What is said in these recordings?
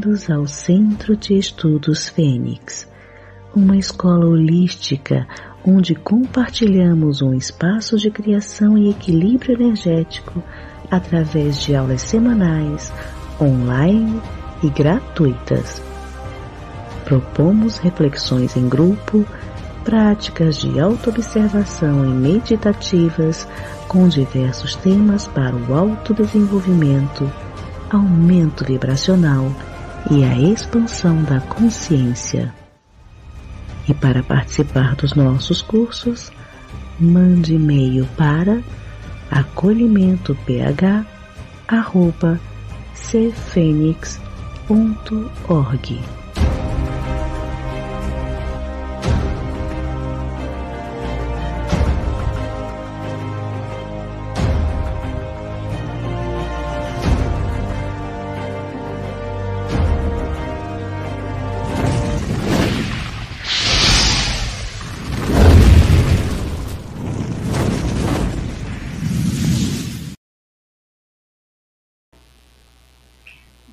Bem-vindos ao Centro de Estudos Fênix, uma escola holística onde compartilhamos um espaço de criação e equilíbrio energético através de aulas semanais, online e gratuitas. Propomos reflexões em grupo, práticas de autoobservação e meditativas com diversos temas para o autodesenvolvimento aumento vibracional e a expansão da consciência. E para participar dos nossos cursos, mande e-mail para acolhimentoph@cfenix.org.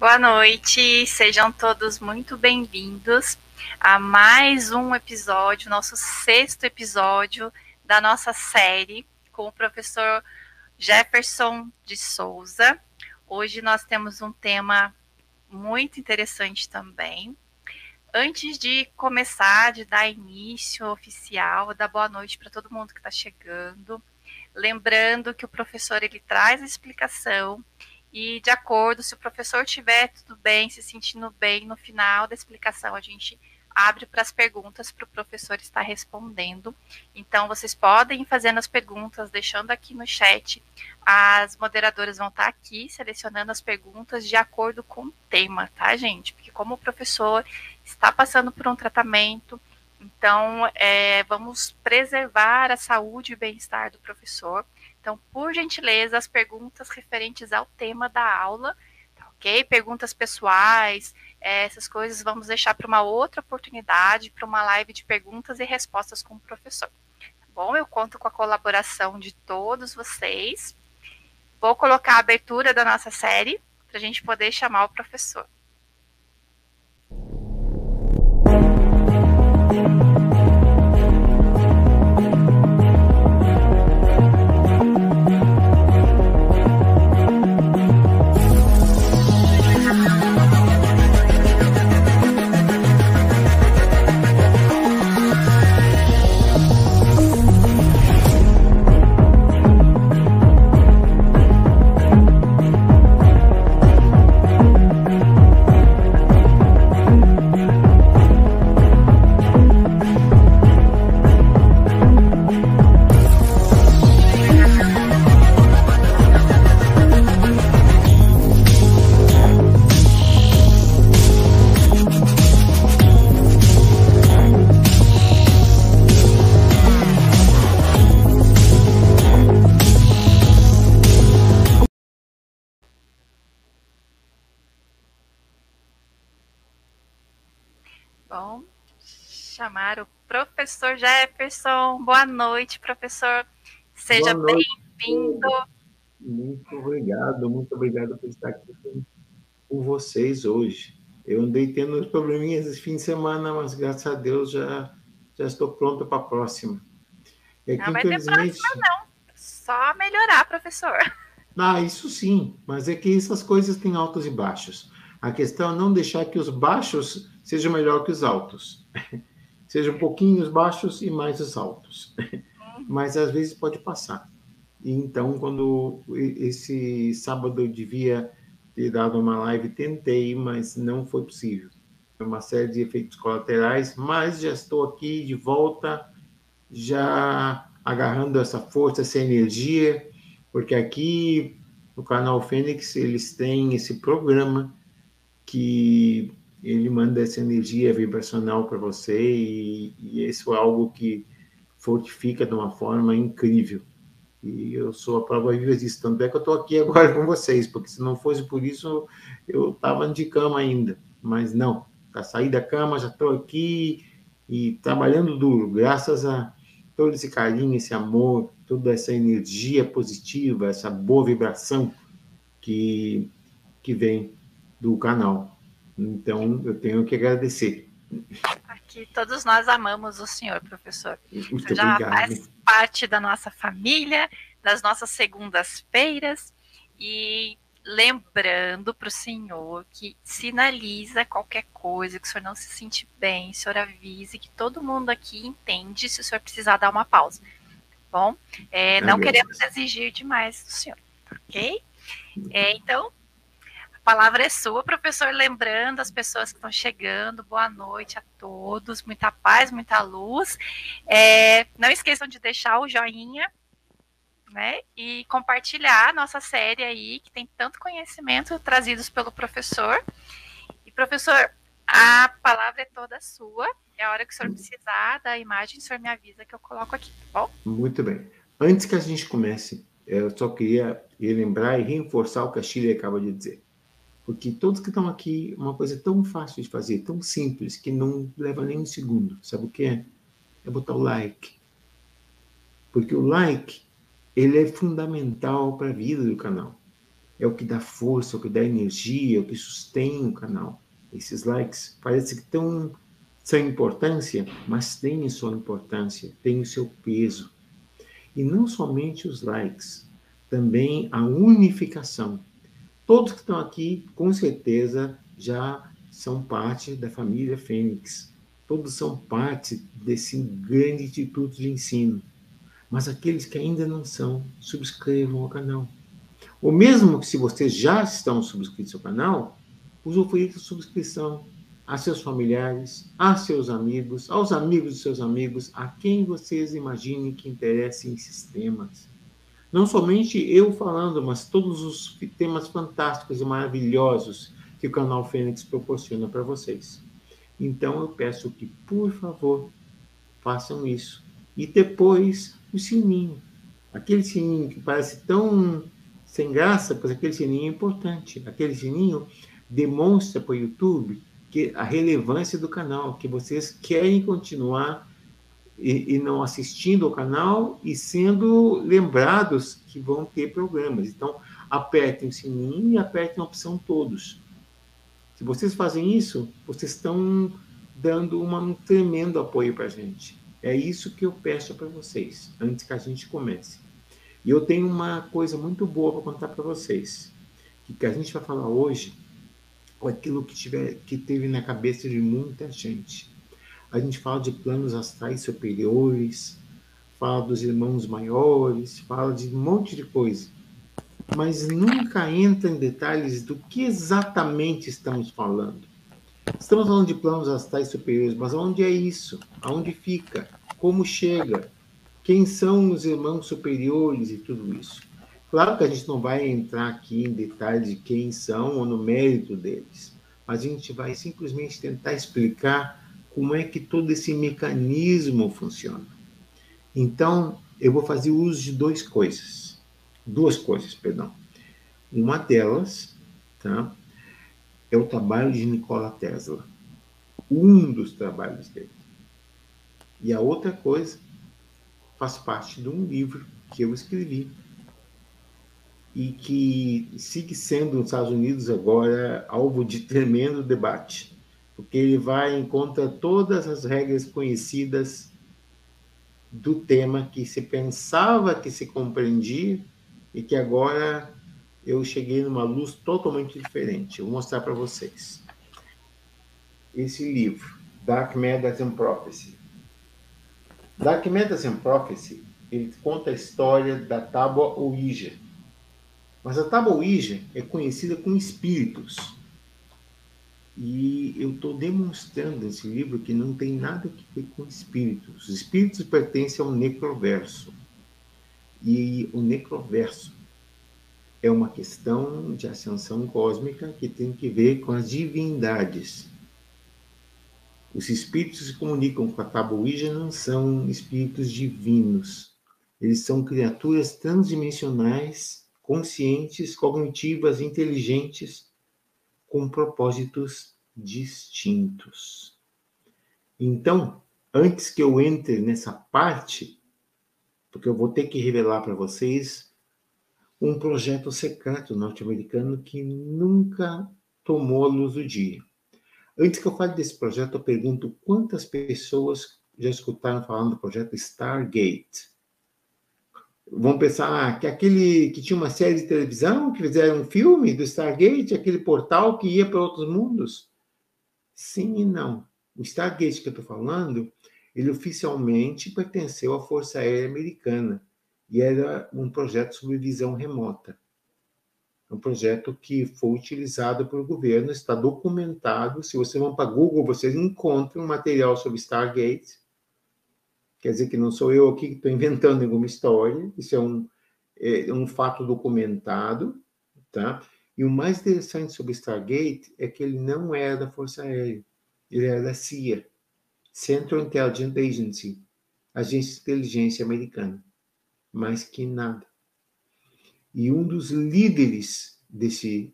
Boa noite, sejam todos muito bem-vindos a mais um episódio, nosso sexto episódio da nossa série com o professor Jefferson de Souza. Hoje nós temos um tema muito interessante também. Antes de começar, de dar início oficial, dar boa noite para todo mundo que está chegando. Lembrando que o professor ele traz a explicação e de acordo, se o professor tiver tudo bem, se sentindo bem, no final da explicação a gente abre para as perguntas para o professor estar respondendo. Então, vocês podem ir fazendo as perguntas, deixando aqui no chat. As moderadoras vão estar aqui selecionando as perguntas de acordo com o tema, tá, gente? Porque como o professor está passando por um tratamento, então é, vamos preservar a saúde e bem-estar do professor. Então, por gentileza, as perguntas referentes ao tema da aula, tá ok? Perguntas pessoais, é, essas coisas vamos deixar para uma outra oportunidade, para uma live de perguntas e respostas com o professor. Tá bom? Eu conto com a colaboração de todos vocês. Vou colocar a abertura da nossa série para a gente poder chamar o professor. Professor Jefferson. Boa noite, professor. Seja bem-vindo. Muito obrigado, muito obrigado por estar aqui com, com vocês hoje. Eu andei tendo uns probleminhas esse fim de semana, mas graças a Deus já, já estou pronto para a próxima. É que, não vai infelizmente... ter próxima, não. Só melhorar, professor. Ah, isso sim, mas é que essas coisas têm altos e baixos. A questão é não deixar que os baixos sejam melhor que os altos. Seja um pouquinho os baixos e mais os altos. Mas às vezes pode passar. E então, quando esse sábado eu devia ter dado uma live, tentei, mas não foi possível. Uma série de efeitos colaterais, mas já estou aqui de volta, já agarrando essa força, essa energia, porque aqui no canal Fênix eles têm esse programa que ele manda essa energia vibracional para você e, e, isso é algo que fortifica de uma forma incrível. E eu sou a prova viva disso. Tanto é que eu estou aqui agora com vocês, porque se não fosse por isso, eu estava de cama ainda. Mas não, para sair da cama, já estou aqui e trabalhando duro, graças a todo esse carinho, esse amor, toda essa energia positiva, essa boa vibração que, que vem do canal. Então, eu tenho que agradecer. Aqui todos nós amamos o senhor, professor. Muito Já obrigado. faz parte da nossa família, das nossas segundas-feiras e lembrando para o senhor que sinaliza qualquer coisa, que o senhor não se sente bem, o senhor avise que todo mundo aqui entende se o senhor precisar dar uma pausa. Bom, é, não queremos exigir demais do senhor, ok? É, então, palavra é sua, professor, lembrando as pessoas que estão chegando, boa noite a todos, muita paz, muita luz. É, não esqueçam de deixar o joinha né? E compartilhar a nossa série aí, que tem tanto conhecimento trazidos pelo professor. E, professor, a palavra é toda sua. É a hora que o senhor precisar da imagem, o senhor me avisa que eu coloco aqui, tá bom? Muito bem. Antes que a gente comece, eu só queria lembrar e reforçar o que a Chile acaba de dizer. Porque todos que estão aqui, uma coisa tão fácil de fazer, tão simples, que não leva nem um segundo. Sabe o que é? É botar o like. Porque o like ele é fundamental para a vida do canal. É o que dá força, é o que dá energia, é o que sustém o canal. Esses likes parece que tão sem importância, mas têm sua importância, têm o seu peso. E não somente os likes, também a unificação. Todos que estão aqui, com certeza, já são parte da família Fênix. Todos são parte desse grande instituto de ensino. Mas aqueles que ainda não são, subscrevam o canal. Ou mesmo que se vocês já estão subscritos ao canal, usufruir da subscrição a seus familiares, a seus amigos, aos amigos de seus amigos, a quem vocês imaginem que interesse em sistemas. Não somente eu falando, mas todos os temas fantásticos e maravilhosos que o canal Fênix proporciona para vocês. Então eu peço que, por favor, façam isso. E depois o sininho. Aquele sininho que parece tão sem graça, pois aquele sininho é importante. Aquele sininho demonstra para o YouTube que a relevância do canal, que vocês querem continuar e, e, não assistindo ao canal e sendo lembrados que vão ter programas. Então, apertem o sininho e apertem a opção todos. Se vocês fazem isso, vocês estão dando uma, um tremendo apoio para a gente. É isso que eu peço para vocês, antes que a gente comece. E eu tenho uma coisa muito boa para contar para vocês. Que, que a gente vai falar hoje é aquilo que, tiver, que teve na cabeça de muita gente. A gente fala de planos astrais superiores, fala dos irmãos maiores, fala de um monte de coisa. Mas nunca entra em detalhes do que exatamente estamos falando. Estamos falando de planos astrais superiores, mas onde é isso? Aonde fica? Como chega? Quem são os irmãos superiores e tudo isso? Claro que a gente não vai entrar aqui em detalhes de quem são ou no mérito deles, mas a gente vai simplesmente tentar explicar como é que todo esse mecanismo funciona. Então, eu vou fazer uso de duas coisas. Duas coisas, perdão. Uma delas, tá? é o trabalho de Nikola Tesla. Um dos trabalhos dele. E a outra coisa faz parte de um livro que eu escrevi e que sigue sendo nos Estados Unidos agora alvo de tremendo debate, porque ele vai em contra todas as regras conhecidas do tema que se pensava que se compreendia e que agora eu cheguei numa luz totalmente diferente. Vou mostrar para vocês. Esse livro, Dark Matters and Prophecy. Dark Matters and Prophecy, ele conta a história da tábua Ouija. Mas a tábua Ouija é conhecida como espíritos. E eu estou demonstrando nesse livro que não tem nada a ver com espíritos. Os espíritos pertencem ao necroverso. E o necroverso é uma questão de ascensão cósmica que tem que ver com as divindades. Os espíritos que se comunicam com a Tabuíja não são espíritos divinos. Eles são criaturas transdimensionais, conscientes, cognitivas, inteligentes, com propósitos distintos. Então, antes que eu entre nessa parte, porque eu vou ter que revelar para vocês um projeto secreto norte-americano que nunca tomou a luz do dia. Antes que eu fale desse projeto, eu pergunto quantas pessoas já escutaram falando do projeto Stargate? Vão pensar ah, que aquele que tinha uma série de televisão, que fizeram um filme do Stargate, aquele portal que ia para outros mundos? Sim e não. O Stargate que eu estou falando, ele oficialmente pertenceu à Força Aérea Americana e era um projeto sobre visão remota. É um projeto que foi utilizado pelo governo, está documentado. Se vocês vão para Google, vocês encontram material sobre Stargate. Quer dizer que não sou eu aqui que estou inventando nenhuma história, isso é um, é um fato documentado, tá? E o mais interessante sobre Stargate é que ele não era da Força Aérea, ele era da CIA, Central Intelligence Agency, agência de inteligência americana. Mais que nada. E um dos líderes desse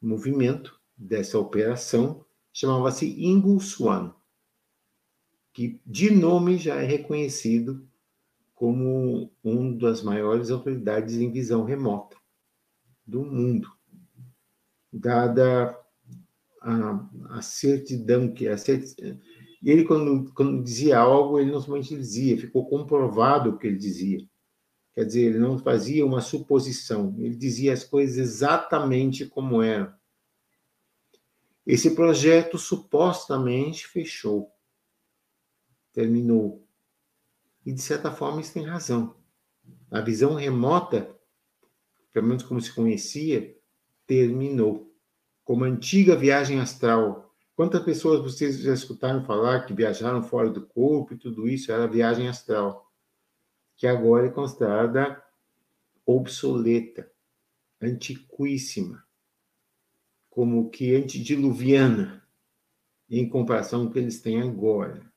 movimento, dessa operação, chamava-se Ingo Swan, que de nome já é reconhecido como uma das maiores autoridades em visão remota do mundo, dada a, a certidão que a certidão, ele quando, quando dizia algo ele não somente dizia, ficou comprovado o que ele dizia. Quer dizer, ele não fazia uma suposição, ele dizia as coisas exatamente como eram. Esse projeto supostamente fechou, terminou. E, de certa forma, isso tem razão. A visão remota, pelo menos como se conhecia, terminou. Como a antiga viagem astral. Quantas pessoas vocês já escutaram falar que viajaram fora do corpo e tudo isso era viagem astral? que agora é considerada obsoleta, antiquíssima, como que antediluviana, em comparação com o que eles têm agora.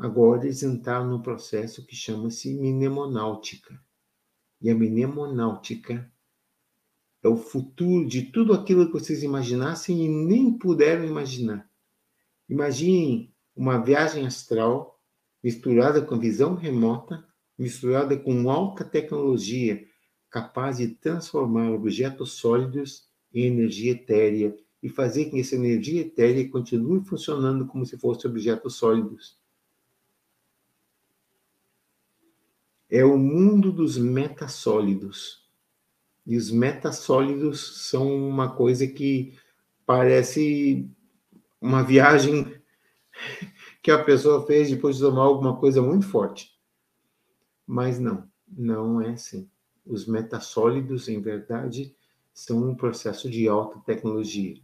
Agora eles entraram no processo que chama-se mnemonáutica. E a mnemonáutica é o futuro de tudo aquilo que vocês imaginassem e nem puderam imaginar. Imaginem uma viagem astral misturada com visão remota misturada com alta tecnologia, capaz de transformar objetos sólidos em energia etérea e fazer com que essa energia etérea continue funcionando como se fossem objetos sólidos. É o mundo dos metassólidos. E os metassólidos são uma coisa que parece uma viagem que a pessoa fez depois de tomar alguma coisa muito forte. Mas não, não é assim. Os metassólidos, em verdade, são um processo de alta tecnologia.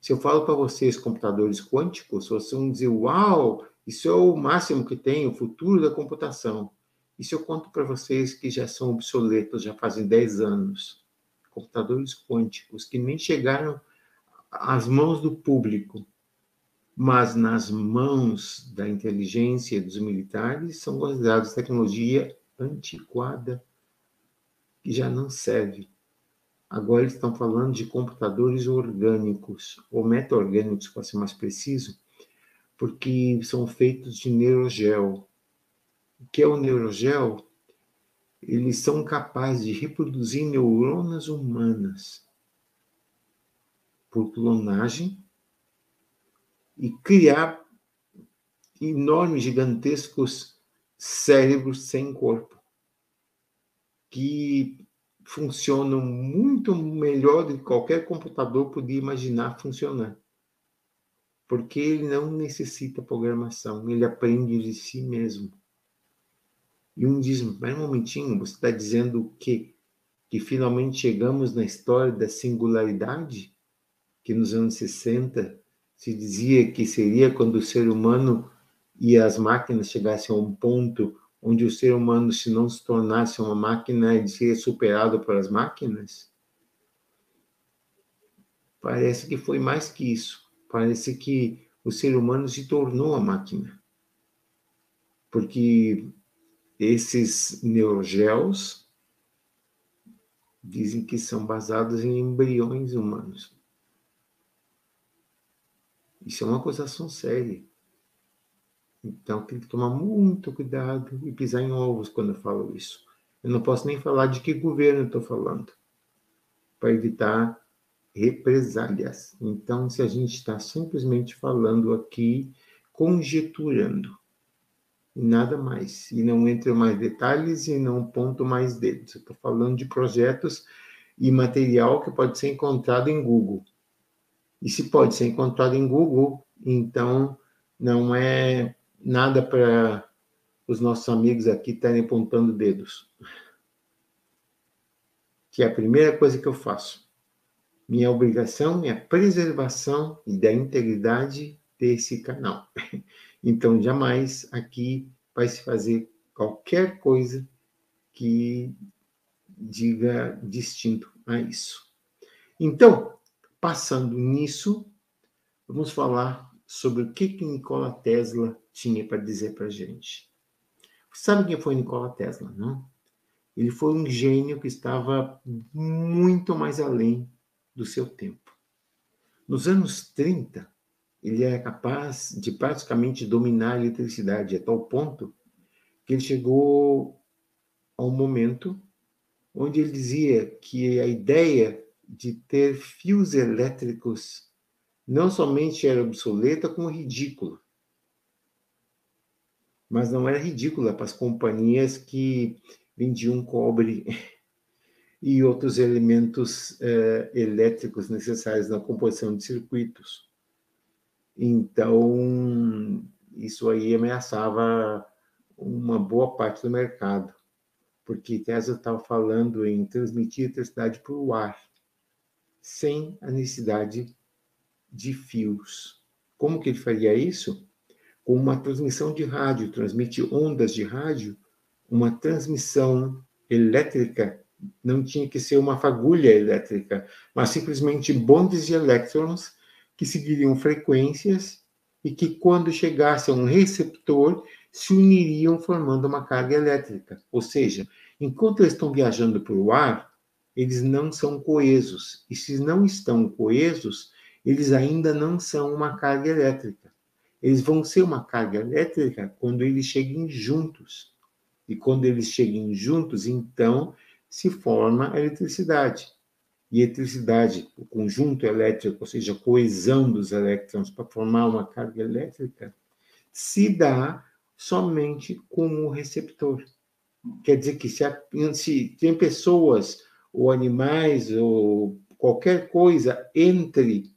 Se eu falo para vocês computadores quânticos, vocês vão dizer: Uau, isso é o máximo que tem, o futuro da computação. Se eu conto para vocês que já são obsoletos, já fazem 10 anos, computadores quânticos que nem chegaram às mãos do público, mas nas mãos da inteligência dos militares são considerados tecnologia antiquada que já não serve. Agora eles estão falando de computadores orgânicos, ou meta-orgânicos, para ser mais preciso, porque são feitos de neurogel. Que é o neurogel? Eles são capazes de reproduzir neuronas humanas por clonagem e criar enormes, gigantescos cérebros sem corpo, que funcionam muito melhor do que qualquer computador podia imaginar funcionar. Porque ele não necessita programação, ele aprende de si mesmo. E um diz, mas um momentinho, você está dizendo o quê? Que finalmente chegamos na história da singularidade? Que nos anos 60 se dizia que seria quando o ser humano e as máquinas chegassem a um ponto onde o ser humano, se não se tornasse uma máquina, ele seria superado pelas máquinas? Parece que foi mais que isso. Parece que o ser humano se tornou a máquina. Porque esses neurogels dizem que são basados em embriões humanos. Isso é uma acusação séria. Então tem que tomar muito cuidado e pisar em ovos quando eu falo isso. Eu não posso nem falar de que governo eu estou falando, para evitar represálias. Então, se a gente está simplesmente falando aqui, conjeturando, e nada mais, e não entro mais detalhes e não ponto mais dedos. Estou falando de projetos e material que pode ser encontrado em Google. E se pode ser encontrado em Google, então não é nada para os nossos amigos aqui estarem apontando dedos. Que é a primeira coisa que eu faço. Minha obrigação é a preservação da integridade desse canal. Então, jamais aqui vai se fazer qualquer coisa que diga distinto a isso. Então, passando nisso, vamos falar sobre o que, que Nikola Tesla tinha para dizer para a gente. Sabe quem foi Nikola Tesla, não? Ele foi um gênio que estava muito mais além do seu tempo. Nos anos 30, ele era capaz de praticamente dominar a eletricidade a tal ponto que ele chegou a um momento onde ele dizia que a ideia de ter fios elétricos não somente era obsoleta, como ridícula. Mas não era ridícula para as companhias que vendiam cobre e outros elementos eh, elétricos necessários na composição de circuitos. Então, isso aí ameaçava uma boa parte do mercado, porque Tesla estava falando em transmitir eletricidade o ar, sem a necessidade de fios. Como que ele faria isso? Com uma transmissão de rádio, transmite ondas de rádio, uma transmissão elétrica não tinha que ser uma fagulha elétrica, mas simplesmente bondes de elétrons que seguiriam frequências e que, quando chegasse a um receptor, se uniriam formando uma carga elétrica. Ou seja, enquanto eles estão viajando pelo ar, eles não são coesos. E se não estão coesos, eles ainda não são uma carga elétrica. Eles vão ser uma carga elétrica quando eles cheguem juntos. E quando eles cheguem juntos, então se forma a eletricidade. E eletricidade, o conjunto elétrico, ou seja, a coesão dos elétrons para formar uma carga elétrica, se dá somente com o receptor. Quer dizer que se, se tem pessoas ou animais ou qualquer coisa entre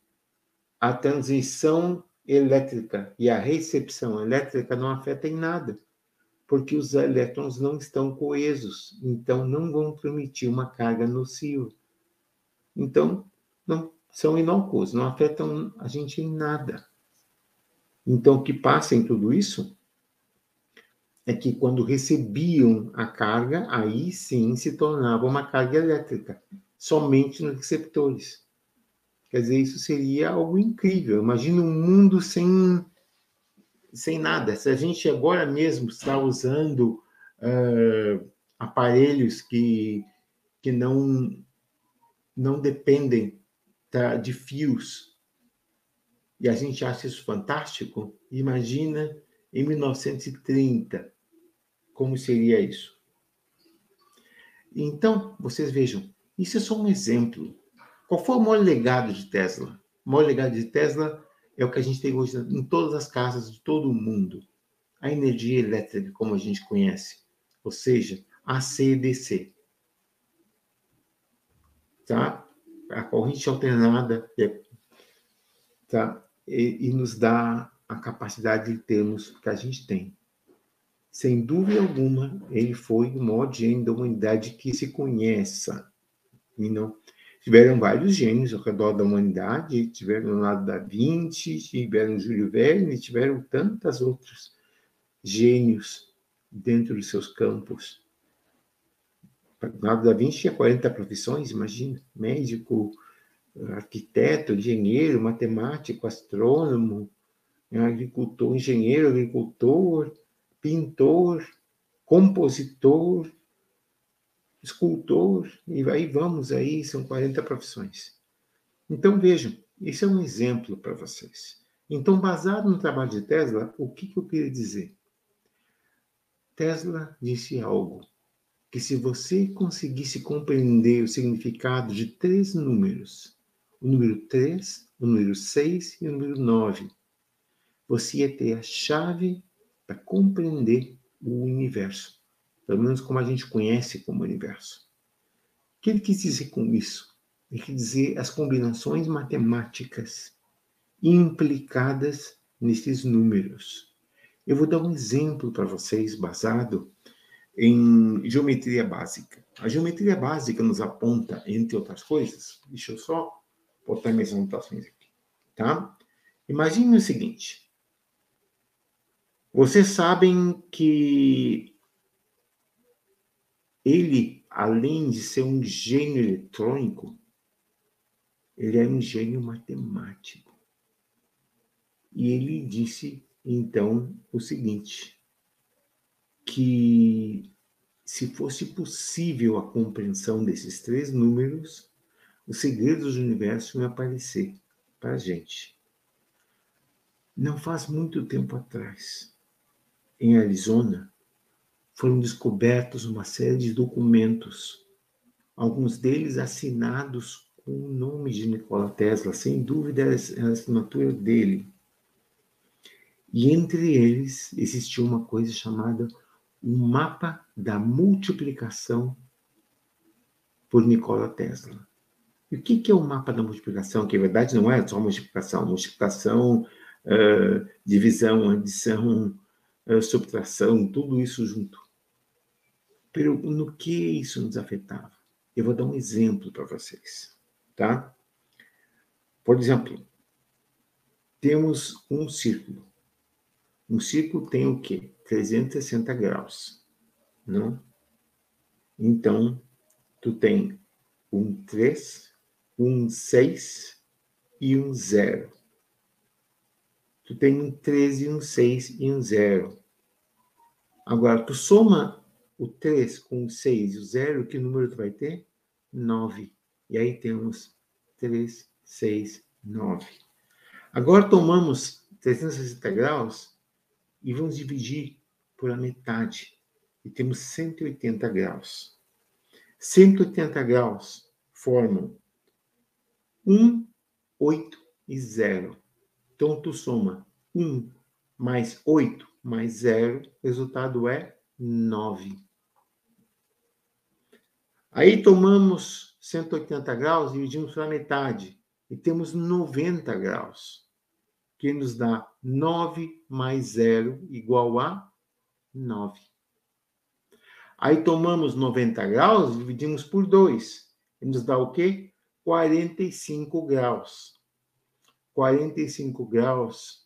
a transmissão elétrica e a recepção elétrica não afeta em nada, porque os elétrons não estão coesos, então não vão transmitir uma carga nociva. Então, não são inócuos, não afetam a gente em nada. Então, o que passa em tudo isso é que quando recebiam a carga, aí sim se tornava uma carga elétrica, somente nos receptores. Quer dizer, isso seria algo incrível. Imagina um mundo sem, sem nada. Se a gente agora mesmo está usando uh, aparelhos que, que não, não dependem tá, de fios, e a gente acha isso fantástico, imagina em 1930 como seria isso. Então, vocês vejam, isso é só um exemplo qual foi o maior legado de Tesla? O maior legado de Tesla é o que a gente tem hoje em todas as casas de todo o mundo. A energia elétrica, como a gente conhece. Ou seja, ACDC. Tá? A corrente alternada é, tá? E, e nos dá a capacidade de termos que a gente tem. Sem dúvida alguma, ele foi o maior gênio da humanidade que se conheça. E não, Tiveram vários gênios ao redor da humanidade, tiveram Leonardo da Vinci, tiveram Júlio Verne, tiveram tantos outros gênios dentro dos seus campos. Leonardo da Vinci tinha 40 profissões, imagina, médico, arquiteto, engenheiro, matemático, astrônomo, agricultor, engenheiro, agricultor, pintor, compositor, escultor, e aí vamos aí, são 40 profissões. Então vejam, isso é um exemplo para vocês. Então, baseado no trabalho de Tesla, o que, que eu queria dizer? Tesla disse algo que se você conseguisse compreender o significado de três números, o número 3, o número 6 e o número 9. Você ia ter a chave para compreender o universo, pelo menos como a gente conhece como universo. O que ele quis dizer com isso? Ele quis dizer as combinações matemáticas implicadas nesses números. Eu vou dar um exemplo para vocês basado em geometria básica. A geometria básica nos aponta, entre outras coisas, deixa eu só botar minhas anotações aqui, tá? Imagine o seguinte. Vocês sabem que ele, além de ser um gênio eletrônico, ele é um gênio matemático. E ele disse, então, o seguinte, que se fosse possível a compreensão desses três números, os segredos do universo iam aparecer para a gente. Não faz muito tempo atrás, em Arizona, foram descobertos uma série de documentos, alguns deles assinados com o nome de Nikola Tesla, sem dúvida é a assinatura dele. E entre eles existia uma coisa chamada o mapa da multiplicação por Nikola Tesla. E o que, que é o mapa da multiplicação? Que, na verdade, não é só multiplicação. Multiplicação, uh, divisão, adição, uh, subtração, tudo isso junto. Pero no que isso nos afetava? Eu vou dar um exemplo para vocês, tá? Por exemplo, temos um círculo. Um círculo tem o quê? 360 graus, não? Então, tu tem um 3, um 6 e um 0. Tu tem um 13, um 6 e um 0. Agora, tu soma o 3 com o 6 e o 0, que número tu vai ter? 9. E aí temos 3, 6, 9. Agora tomamos 360 graus e vamos dividir por a metade. E temos 180 graus. 180 graus formam 1, 8 e 0. Então, tu soma 1 mais 8 mais 0, resultado é 9. Aí tomamos 180 graus, dividimos pela metade e temos 90 graus, que nos dá 9 mais 0 igual a 9. Aí tomamos 90 graus, dividimos por 2, e nos dá o quê? 45 graus. 45 graus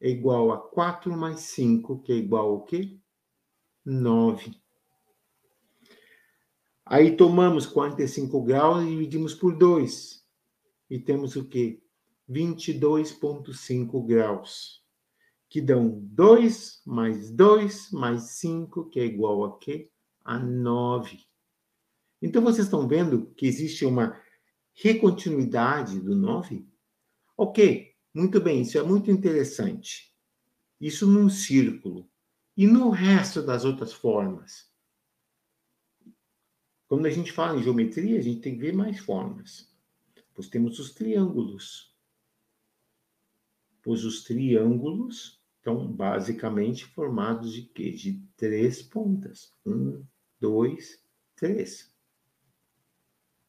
é igual a 4 mais 5, que é igual ao quê? 9. Aí tomamos 45 graus e dividimos por 2. E temos o quê? 22,5 graus. Que dão 2 mais 2 mais 5, que é igual a quê? A 9. Então, vocês estão vendo que existe uma recontinuidade do 9? Ok, muito bem, isso é muito interessante. Isso num círculo. E no resto das outras formas? Quando a gente fala em geometria, a gente tem que ver mais formas. Pois temos os triângulos. Pois os triângulos estão basicamente formados de quê? De três pontas. Um, dois, três.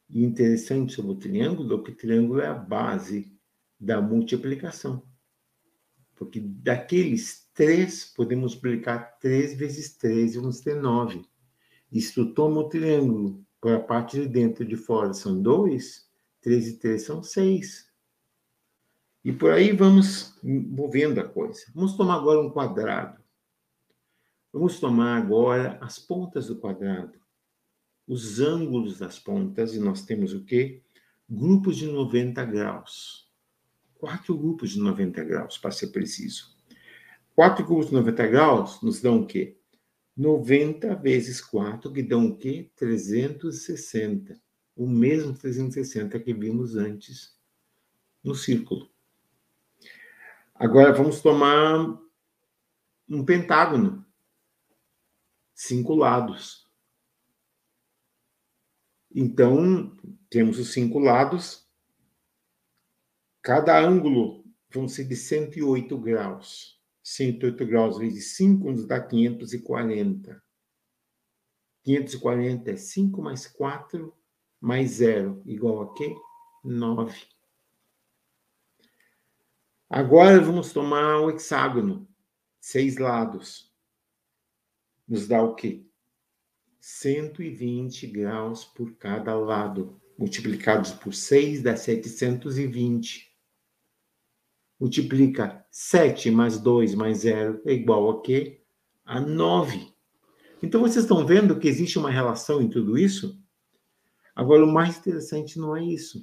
E interessante sobre o triângulo é que o triângulo é a base da multiplicação. Porque daqueles três, podemos multiplicar três vezes três, vamos ter nove. E se tu toma o triângulo para a parte de dentro e de fora são dois, três e três são seis. E por aí vamos movendo a coisa. Vamos tomar agora um quadrado. Vamos tomar agora as pontas do quadrado os ângulos das pontas, e nós temos o quê? Grupos de 90 graus. Quatro grupos de 90 graus, para ser preciso. Quatro grupos de 90 graus nos dão o quê? 90 vezes 4, que dão o quê? 360. O mesmo 360 que vimos antes no círculo. Agora vamos tomar um pentágono. Cinco lados. Então, temos os cinco lados, Cada ângulo vão ser de 108 graus. 108 graus vezes 5 nos dá 540. 540 é 5 mais 4 mais 0, igual a quê? 9. Agora vamos tomar o hexágono. Seis lados. Nos dá o quê? 120 graus por cada lado. Multiplicados por 6 dá 720. Multiplica 7 mais 2 mais 0 é igual a quê? A 9. Então vocês estão vendo que existe uma relação em tudo isso? Agora, o mais interessante não é isso.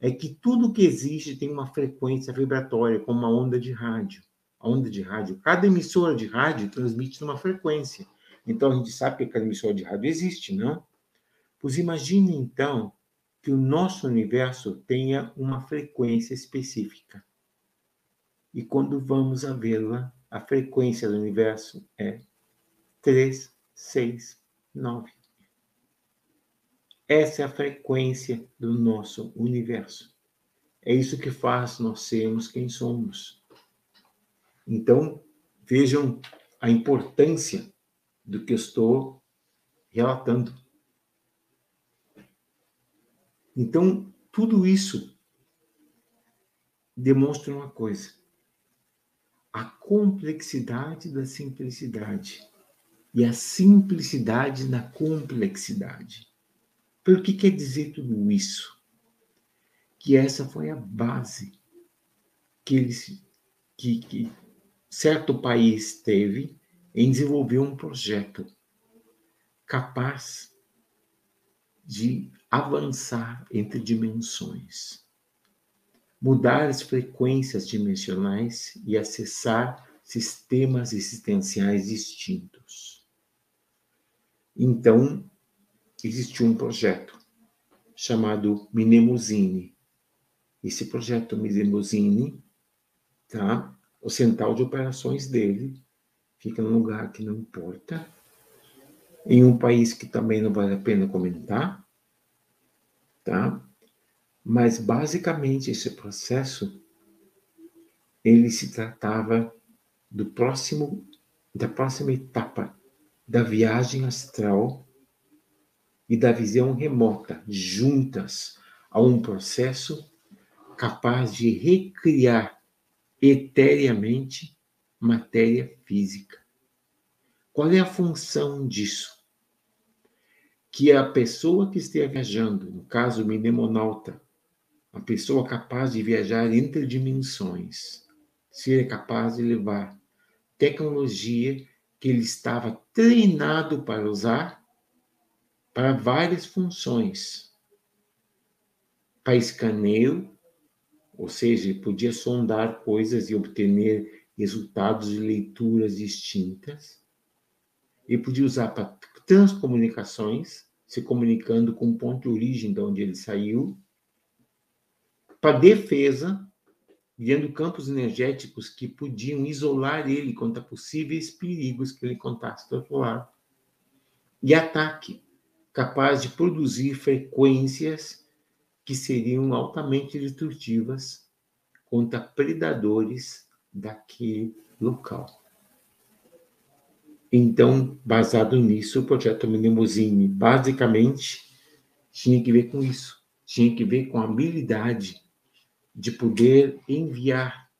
É que tudo que existe tem uma frequência vibratória, como uma onda de rádio. A onda de rádio, cada emissora de rádio transmite numa frequência. Então a gente sabe que aquela emissora de rádio existe, não? Pois imagine então que o nosso universo tenha uma frequência específica. E quando vamos a vê-la, a frequência do universo é 3, 6, 9. Essa é a frequência do nosso universo. É isso que faz nós sermos quem somos. Então, vejam a importância do que estou relatando. Então, tudo isso demonstra uma coisa: a complexidade da simplicidade e a simplicidade na complexidade. O que quer dizer tudo isso? Que essa foi a base que, eles, que, que certo país teve em desenvolver um projeto capaz de avançar entre dimensões, mudar as frequências dimensionais e acessar sistemas existenciais distintos. Então, existiu um projeto chamado Minemosine. Esse projeto Minemosine, tá? O central de operações dele fica num lugar que não importa, em um país que também não vale a pena comentar, tá? Mas basicamente esse processo ele se tratava do próximo da próxima etapa da viagem astral e da visão remota, juntas a um processo capaz de recriar eteriamente matéria física. Qual é a função disso? Que a pessoa que esteja viajando, no caso o mnemonauta, a pessoa capaz de viajar entre dimensões, seja capaz de levar tecnologia que ele estava treinado para usar para várias funções. Para escaneio, ou seja, podia sondar coisas e obter resultados de leituras distintas. E podia usar para transcomunicações, se comunicando com o ponto de origem de onde ele saiu. Para defesa, criando campos energéticos que podiam isolar ele contra possíveis perigos que ele contasse do outro lado. E ataque, capaz de produzir frequências que seriam altamente destrutivas contra predadores daquele local. Então, baseado nisso, o projeto Minimosine basicamente tinha que ver com isso, tinha que ver com a habilidade de poder enviar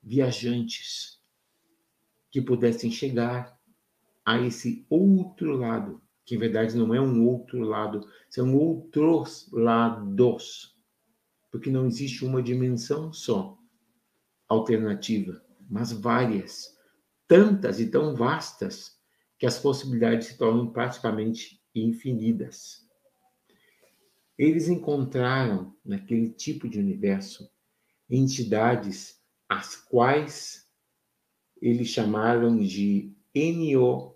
viajantes que pudessem chegar a esse outro lado, que em verdade não é um outro lado, são outros lados, porque não existe uma dimensão só alternativa, mas várias, tantas e tão vastas que as possibilidades se tornam praticamente infinitas eles encontraram naquele tipo de universo entidades as quais eles chamaram de NOXEF,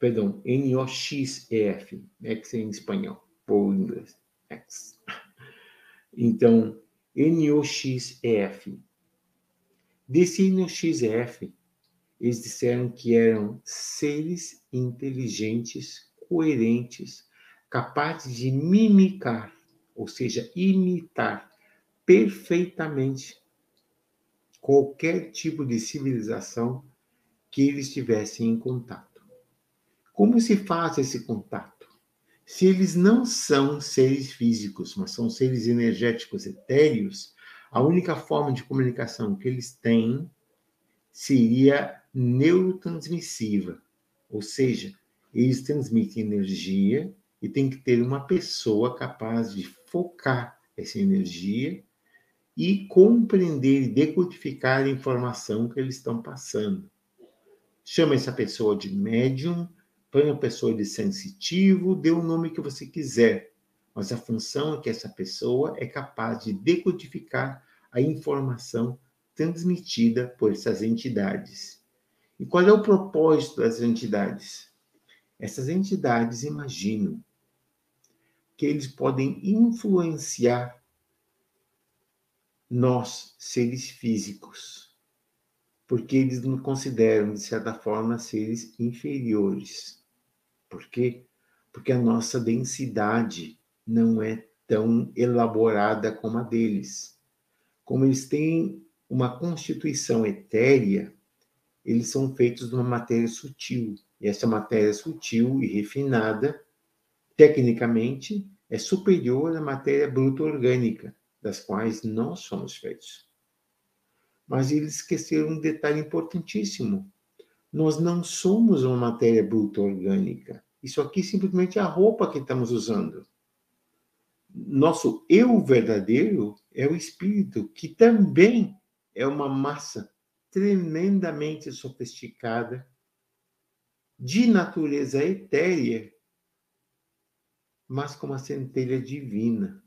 perdão, NOXEF, X em espanhol, ou em inglês, X. Então, NOXEF. Desse NOXEF, eles disseram que eram seres inteligentes, coerentes, capazes de mimicar ou seja, imitar perfeitamente qualquer tipo de civilização que eles tivessem em contato. Como se faz esse contato? Se eles não são seres físicos, mas são seres energéticos etéreos, a única forma de comunicação que eles têm seria neurotransmissiva, ou seja, eles transmitem energia e tem que ter uma pessoa capaz de focar essa energia e compreender e decodificar a informação que eles estão passando. Chama essa pessoa de médium, põe a pessoa de sensitivo, dê o nome que você quiser. Mas a função é que essa pessoa é capaz de decodificar a informação transmitida por essas entidades. E qual é o propósito das entidades? Essas entidades imaginam que eles podem influenciar nós, seres físicos, porque eles nos consideram, de certa forma, seres inferiores. Por quê? Porque a nossa densidade não é tão elaborada como a deles. Como eles têm uma constituição etérea, eles são feitos de uma matéria sutil. E essa matéria sutil e refinada tecnicamente, é superior à matéria bruta orgânica, das quais nós somos feitos. Mas eles esqueceram um detalhe importantíssimo. Nós não somos uma matéria bruta orgânica. Isso aqui simplesmente é a roupa que estamos usando. Nosso eu verdadeiro é o espírito, que também é uma massa tremendamente sofisticada, de natureza etérea, mas com uma centelha divina.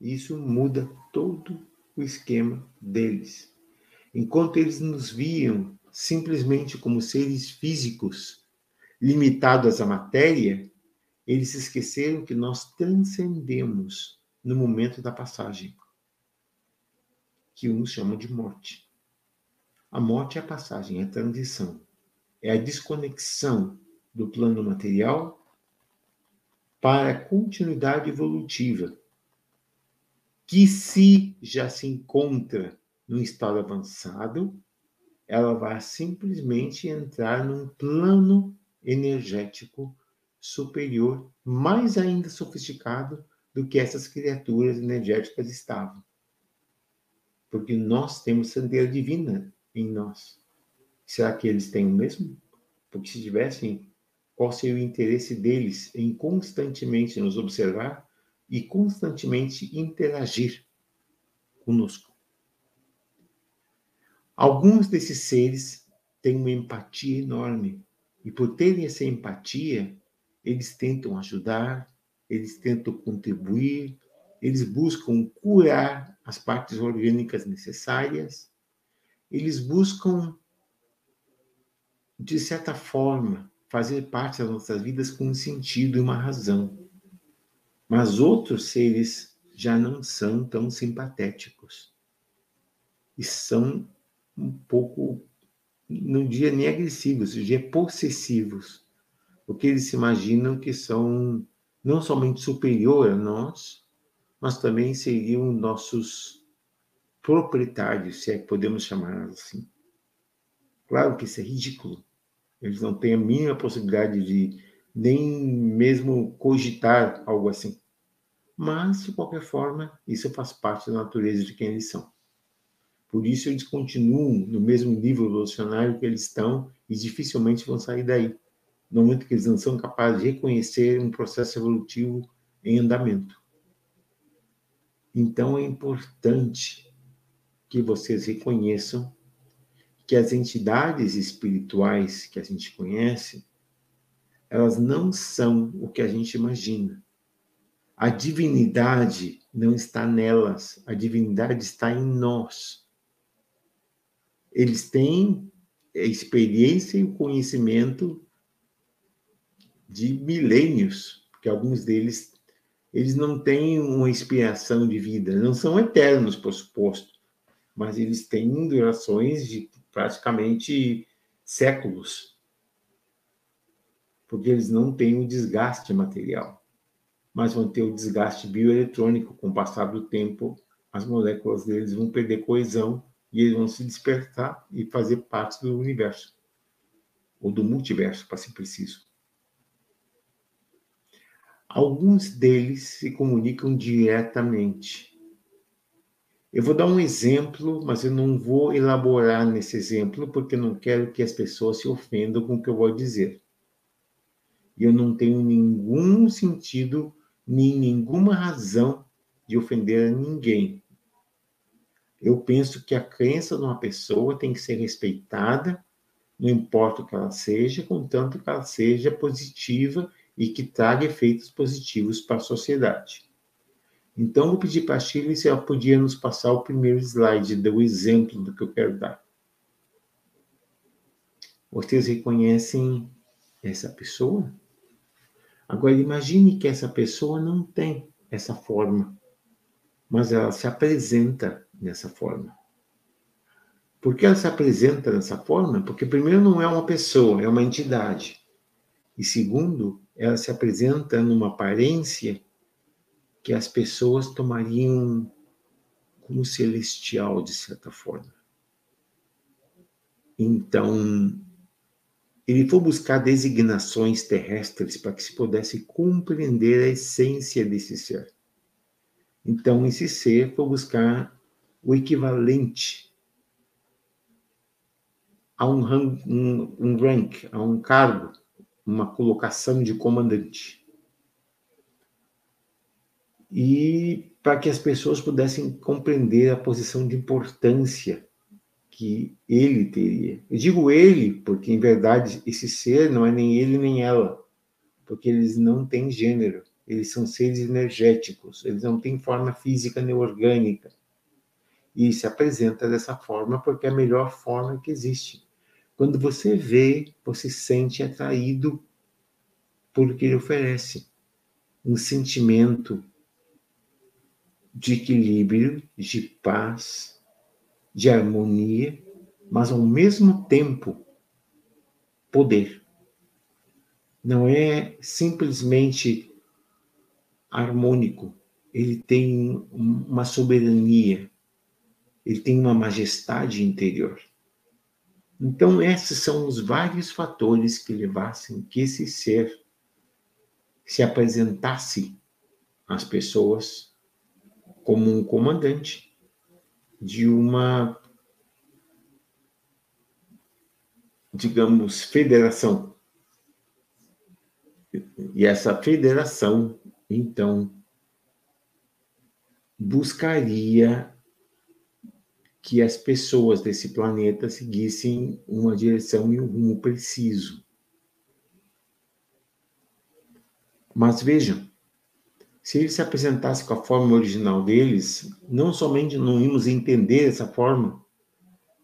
Isso muda todo o esquema deles. Enquanto eles nos viam simplesmente como seres físicos, limitados à matéria, eles esqueceram que nós transcendemos no momento da passagem, que uns chamam de morte. A morte é a passagem, é a transição, é a desconexão do plano material para a continuidade evolutiva, que se já se encontra no estado avançado, ela vai simplesmente entrar num plano energético superior, mais ainda sofisticado do que essas criaturas energéticas estavam. Porque nós temos sandeira divina em nós. Será que eles têm o mesmo? Porque se tivessem qual seria o interesse deles em constantemente nos observar e constantemente interagir conosco. Alguns desses seres têm uma empatia enorme e, por terem essa empatia, eles tentam ajudar, eles tentam contribuir, eles buscam curar as partes orgânicas necessárias, eles buscam, de certa forma, fazer parte das nossas vidas com um sentido e uma razão. Mas outros seres já não são tão simpatéticos. E são um pouco, não dia nem agressivos, dia possessivos. Porque eles se imaginam que são não somente superior a nós, mas também seriam nossos proprietários, se é que podemos chamar assim. Claro que isso é ridículo. Eles não têm a mínima possibilidade de nem mesmo cogitar algo assim. Mas, de qualquer forma, isso faz parte da natureza de quem eles são. Por isso, eles continuam no mesmo nível evolucionário que eles estão e dificilmente vão sair daí, no momento que eles não são capazes de reconhecer um processo evolutivo em andamento. Então, é importante que vocês reconheçam que as entidades espirituais que a gente conhece, elas não são o que a gente imagina. A divinidade não está nelas, a divinidade está em nós. Eles têm a experiência e o conhecimento de milênios, porque alguns deles eles não têm uma inspiração de vida, não são eternos, por suposto, mas eles têm durações de praticamente séculos, porque eles não têm o desgaste material. mas vão ter o desgaste bioeletrônico. Com o passar do tempo, as moléculas deles vão perder coesão e eles vão se despertar e fazer parte do universo, ou do multiverso, para ser preciso. Alguns deles se comunicam diretamente. Eu vou dar um exemplo, mas eu não vou elaborar nesse exemplo, porque eu não quero que as pessoas se ofendam com o que eu vou dizer. E eu não tenho nenhum sentido, nem nenhuma razão de ofender a ninguém. Eu penso que a crença de uma pessoa tem que ser respeitada, não importa o que ela seja, contanto que ela seja positiva e que traga efeitos positivos para a sociedade. Então, vou pedir para a Shirley se ela podia nos passar o primeiro slide, do exemplo do que eu quero dar. Vocês reconhecem essa pessoa? Agora, imagine que essa pessoa não tem essa forma, mas ela se apresenta dessa forma. Por que ela se apresenta dessa forma? Porque, primeiro, não é uma pessoa, é uma entidade. E, segundo, ela se apresenta numa aparência que as pessoas tomariam como celestial, de certa forma. Então, ele foi buscar designações terrestres para que se pudesse compreender a essência desse ser. Então, esse ser foi buscar o equivalente a um, um, um rank, a um cargo uma colocação de comandante. E para que as pessoas pudessem compreender a posição de importância que ele teria. Eu digo ele, porque em verdade esse ser não é nem ele nem ela, porque eles não têm gênero, eles são seres energéticos, eles não têm forma física nem orgânica. E se apresenta dessa forma porque é a melhor forma que existe. Quando você vê, você sente atraído por que ele oferece. Um sentimento de equilíbrio, de paz, de harmonia, mas ao mesmo tempo poder. Não é simplesmente harmônico, ele tem uma soberania, ele tem uma majestade interior. Então, esses são os vários fatores que levassem que esse ser se apresentasse às pessoas como um comandante de uma, digamos, federação. E essa federação, então, buscaria que as pessoas desse planeta seguissem uma direção e um rumo preciso. Mas vejam, se ele se apresentasse com a forma original deles, não somente não íamos entender essa forma,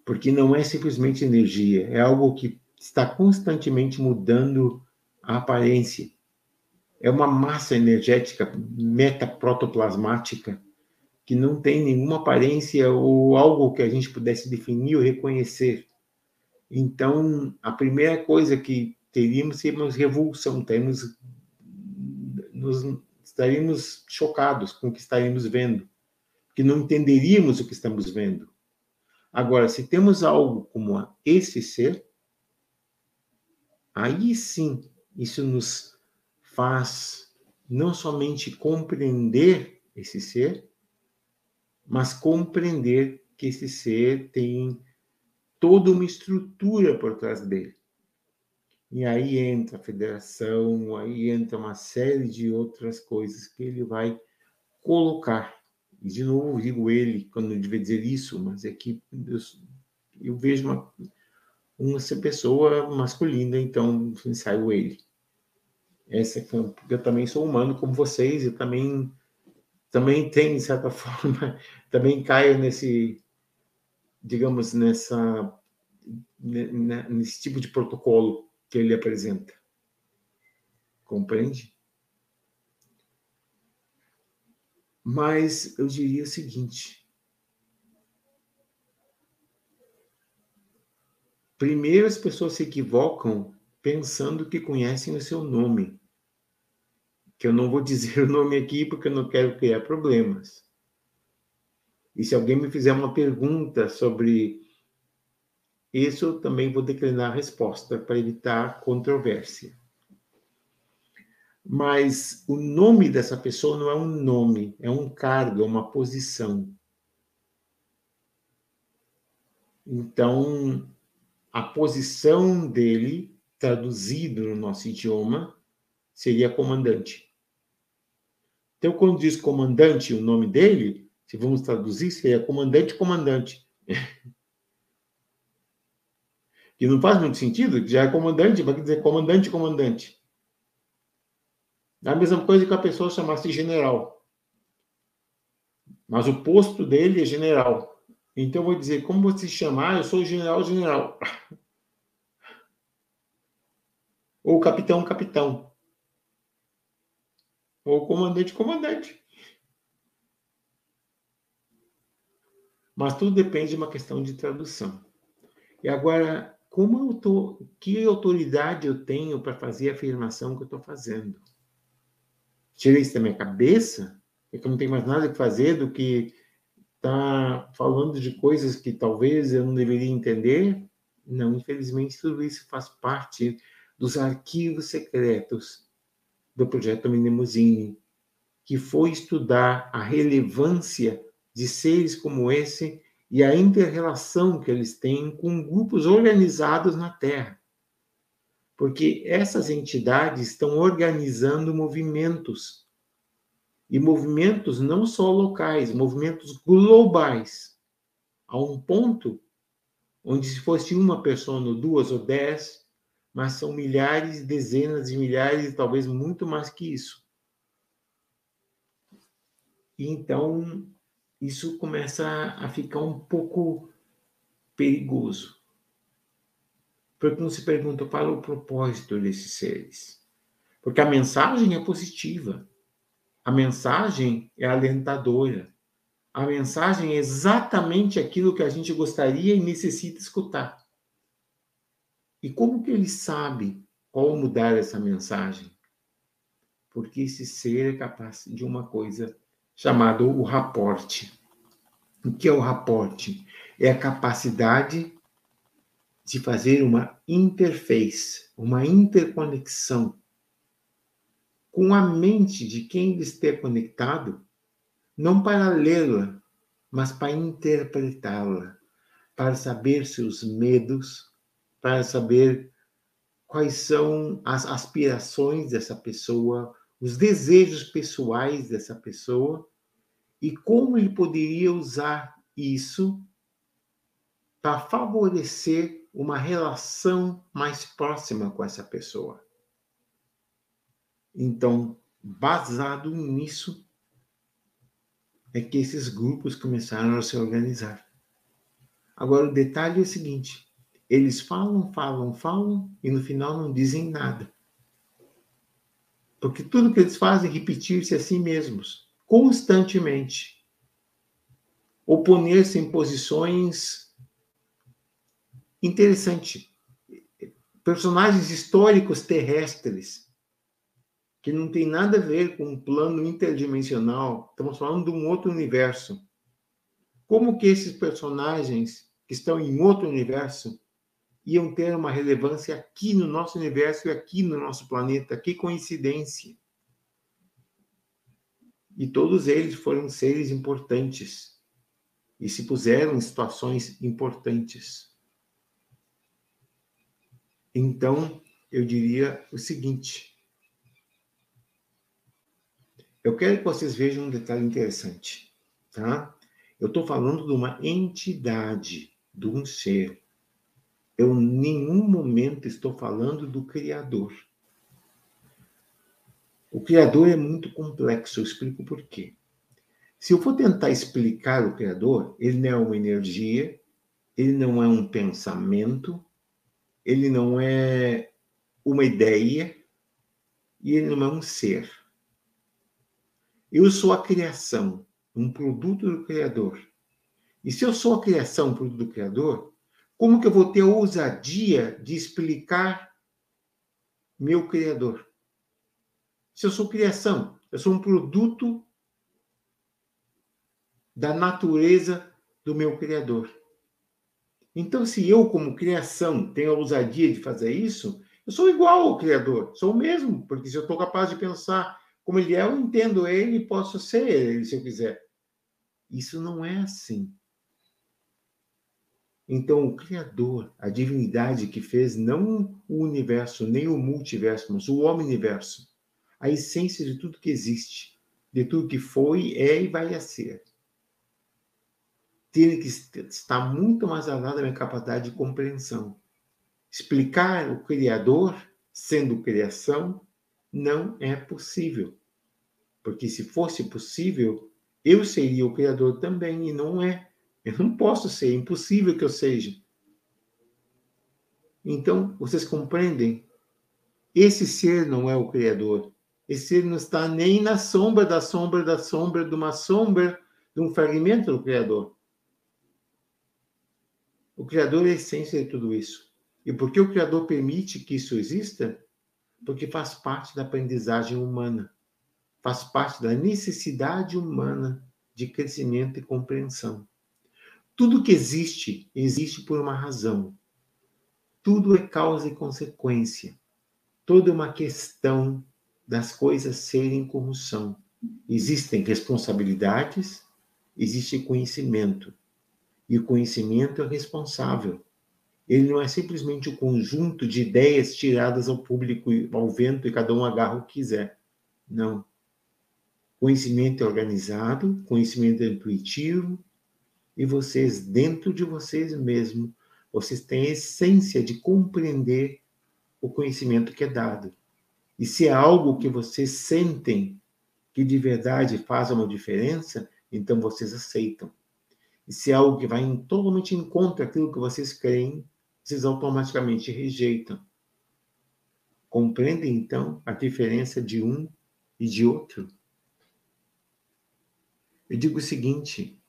porque não é simplesmente energia, é algo que está constantemente mudando a aparência. É uma massa energética metaprotoplasmática que não tem nenhuma aparência ou algo que a gente pudesse definir ou reconhecer. Então, a primeira coisa que teríamos seria revulsão, teríamos, nos, estaríamos chocados com o que estaríamos vendo, que não entenderíamos o que estamos vendo. Agora, se temos algo como esse ser, aí sim isso nos faz não somente compreender esse ser, mas compreender que esse ser tem toda uma estrutura por trás dele. E aí entra a federação, aí entra uma série de outras coisas que ele vai colocar. E de novo digo ele, quando eu devia dizer isso, mas é que eu, eu vejo uma, uma pessoa masculina, então saiu ele. Essa, é eu também sou humano como vocês, eu também também tem, de certa forma, também caio nesse, digamos, nessa, nesse tipo de protocolo que ele apresenta. Compreende? Mas eu diria o seguinte: primeiro, as pessoas se equivocam pensando que conhecem o seu nome que eu não vou dizer o nome aqui porque eu não quero criar problemas. E se alguém me fizer uma pergunta sobre isso, eu também vou declinar a resposta para evitar controvérsia. Mas o nome dessa pessoa não é um nome, é um cargo, é uma posição. Então, a posição dele, traduzido no nosso idioma, seria comandante. Então, quando diz comandante, o nome dele, se vamos traduzir, seria comandante-comandante. que não faz muito sentido, já é comandante, vai dizer comandante-comandante. É a mesma coisa que a pessoa chamasse general. Mas o posto dele é general. Então eu vou dizer, como você se chamar, eu sou general-general. Ou capitão-capitão. Ou comandante-comandante. Mas tudo depende de uma questão de tradução. E agora, como eu tô, que autoridade eu tenho para fazer a afirmação que eu estou fazendo? Tirei isso da minha cabeça? É que eu não tenho mais nada que fazer do que estar tá falando de coisas que talvez eu não deveria entender? Não, infelizmente, tudo isso faz parte dos arquivos secretos do projeto Mnemosyne, que foi estudar a relevância de seres como esse e a interrelação que eles têm com grupos organizados na Terra. Porque essas entidades estão organizando movimentos. E movimentos não só locais, movimentos globais. A um ponto onde se fosse uma pessoa, duas ou dez, mas são milhares, dezenas de milhares, talvez muito mais que isso. Então, isso começa a ficar um pouco perigoso. Porque não se pergunta qual é o propósito desses seres. Porque a mensagem é positiva. A mensagem é alentadora. A mensagem é exatamente aquilo que a gente gostaria e necessita escutar. E como que ele sabe qual mudar essa mensagem? Porque esse ser é capaz de uma coisa chamado o raporte. O que é o raporte? É a capacidade de fazer uma interface, uma interconexão com a mente de quem esteja conectado, não para lê-la, mas para interpretá-la, para saber seus medos, para saber quais são as aspirações dessa pessoa, os desejos pessoais dessa pessoa e como ele poderia usar isso para favorecer uma relação mais próxima com essa pessoa. Então, baseado nisso, é que esses grupos começaram a se organizar. Agora, o detalhe é o seguinte: eles falam, falam, falam e no final não dizem nada. Porque tudo que eles fazem é repetir-se a si mesmos, constantemente. Oponer-se em posições interessantes. Personagens históricos terrestres, que não tem nada a ver com um plano interdimensional. Estamos falando de um outro universo. Como que esses personagens que estão em outro universo iam ter uma relevância aqui no nosso universo e aqui no nosso planeta. Que coincidência! E todos eles foram seres importantes e se puseram em situações importantes. Então, eu diria o seguinte: eu quero que vocês vejam um detalhe interessante, tá? Eu estou falando de uma entidade, de um ser eu em nenhum momento estou falando do Criador. O Criador é muito complexo, eu explico por quê. Se eu for tentar explicar o Criador, ele não é uma energia, ele não é um pensamento, ele não é uma ideia e ele não é um ser. Eu sou a criação, um produto do Criador. E se eu sou a criação, um produto do Criador, como que eu vou ter ousadia de explicar meu Criador? Se eu sou criação, eu sou um produto da natureza do meu Criador. Então, se eu, como criação, tenho a ousadia de fazer isso, eu sou igual ao Criador, sou o mesmo, porque se eu estou capaz de pensar como ele é, eu entendo ele e posso ser ele se eu quiser. Isso não é assim. Então, o Criador, a divindade que fez não o universo, nem o multiverso, mas o omniverso, a essência de tudo que existe, de tudo que foi, é e vai a ser tem que estar muito mais além da minha capacidade de compreensão. Explicar o Criador sendo criação não é possível. Porque se fosse possível, eu seria o Criador também, e não é. Eu não posso ser, é impossível que eu seja. Então, vocês compreendem? Esse ser não é o Criador. Esse ser não está nem na sombra da sombra da sombra de uma sombra de um fragmento do Criador. O Criador é a essência de tudo isso. E por que o Criador permite que isso exista? Porque faz parte da aprendizagem humana, faz parte da necessidade humana de crescimento e compreensão. Tudo que existe, existe por uma razão. Tudo é causa e consequência. Toda uma questão das coisas serem são. Existem responsabilidades, existe conhecimento. E o conhecimento é responsável. Ele não é simplesmente o um conjunto de ideias tiradas ao público, ao vento, e cada um agarra o que quiser. Não. Conhecimento é organizado, conhecimento é intuitivo, e vocês, dentro de vocês mesmos, vocês têm a essência de compreender o conhecimento que é dado. E se é algo que vocês sentem que de verdade faz uma diferença, então vocês aceitam. E se é algo que vai totalmente em contra aquilo que vocês creem, vocês automaticamente rejeitam. Compreendem, então, a diferença de um e de outro? Eu digo o seguinte: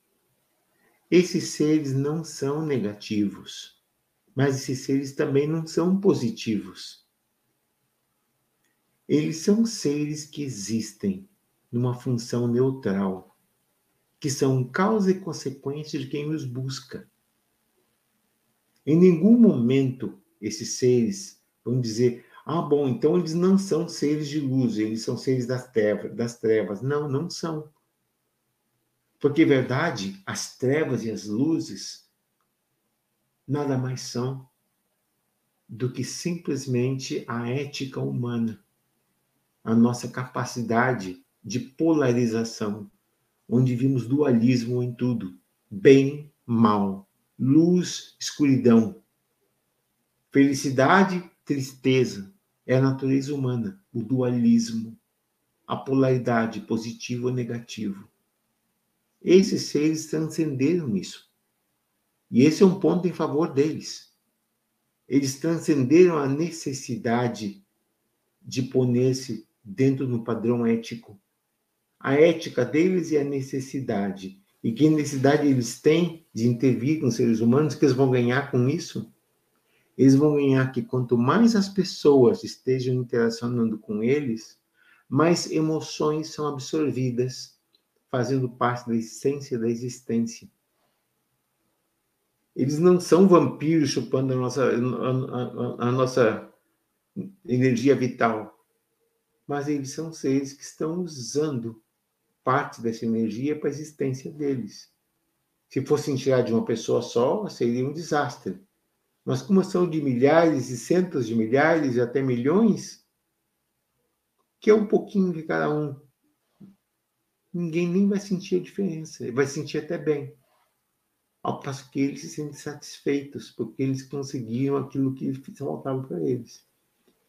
esses seres não são negativos, mas esses seres também não são positivos. Eles são seres que existem numa função neutral que são causa e consequência de quem os busca. Em nenhum momento esses seres vão dizer: ah, bom, então eles não são seres de luz, eles são seres das trevas. Das trevas. Não, não são. Porque, verdade, as trevas e as luzes nada mais são do que simplesmente a ética humana, a nossa capacidade de polarização onde vimos dualismo em tudo: bem, mal, luz, escuridão, felicidade, tristeza. É a natureza humana, o dualismo, a polaridade, positivo ou negativo. Esses seres transcenderam isso. E esse é um ponto em favor deles. Eles transcenderam a necessidade de poner-se dentro do padrão ético a ética deles e a necessidade. E que necessidade eles têm de intervir com seres humanos, que eles vão ganhar com isso? Eles vão ganhar que quanto mais as pessoas estejam interacionando com eles, mais emoções são absorvidas, fazendo parte da essência da existência. Eles não são vampiros chupando a nossa, a, a, a nossa energia vital, mas eles são seres que estão usando parte dessa energia para a existência deles. Se fossem tirar de uma pessoa só, seria um desastre. Mas como são de milhares e centos de milhares e até milhões, que é um pouquinho de cada um, ninguém nem vai sentir a diferença, vai sentir até bem. Ao passo que eles se sentem satisfeitos, porque eles conseguiram aquilo que faltava para eles,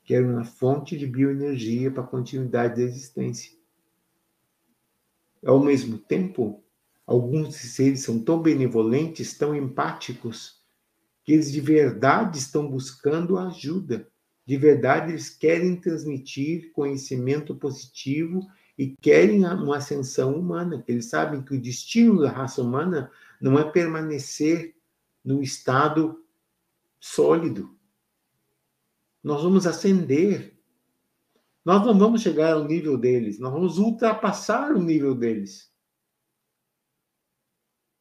que era uma fonte de bioenergia para a continuidade da existência. Ao mesmo tempo, alguns seres são tão benevolentes, tão empáticos, que eles de verdade estão buscando ajuda. De verdade, eles querem transmitir conhecimento positivo e querem uma ascensão humana. Eles sabem que o destino da raça humana não é permanecer no estado sólido. Nós vamos ascender. Nós não vamos chegar ao nível deles, nós vamos ultrapassar o nível deles.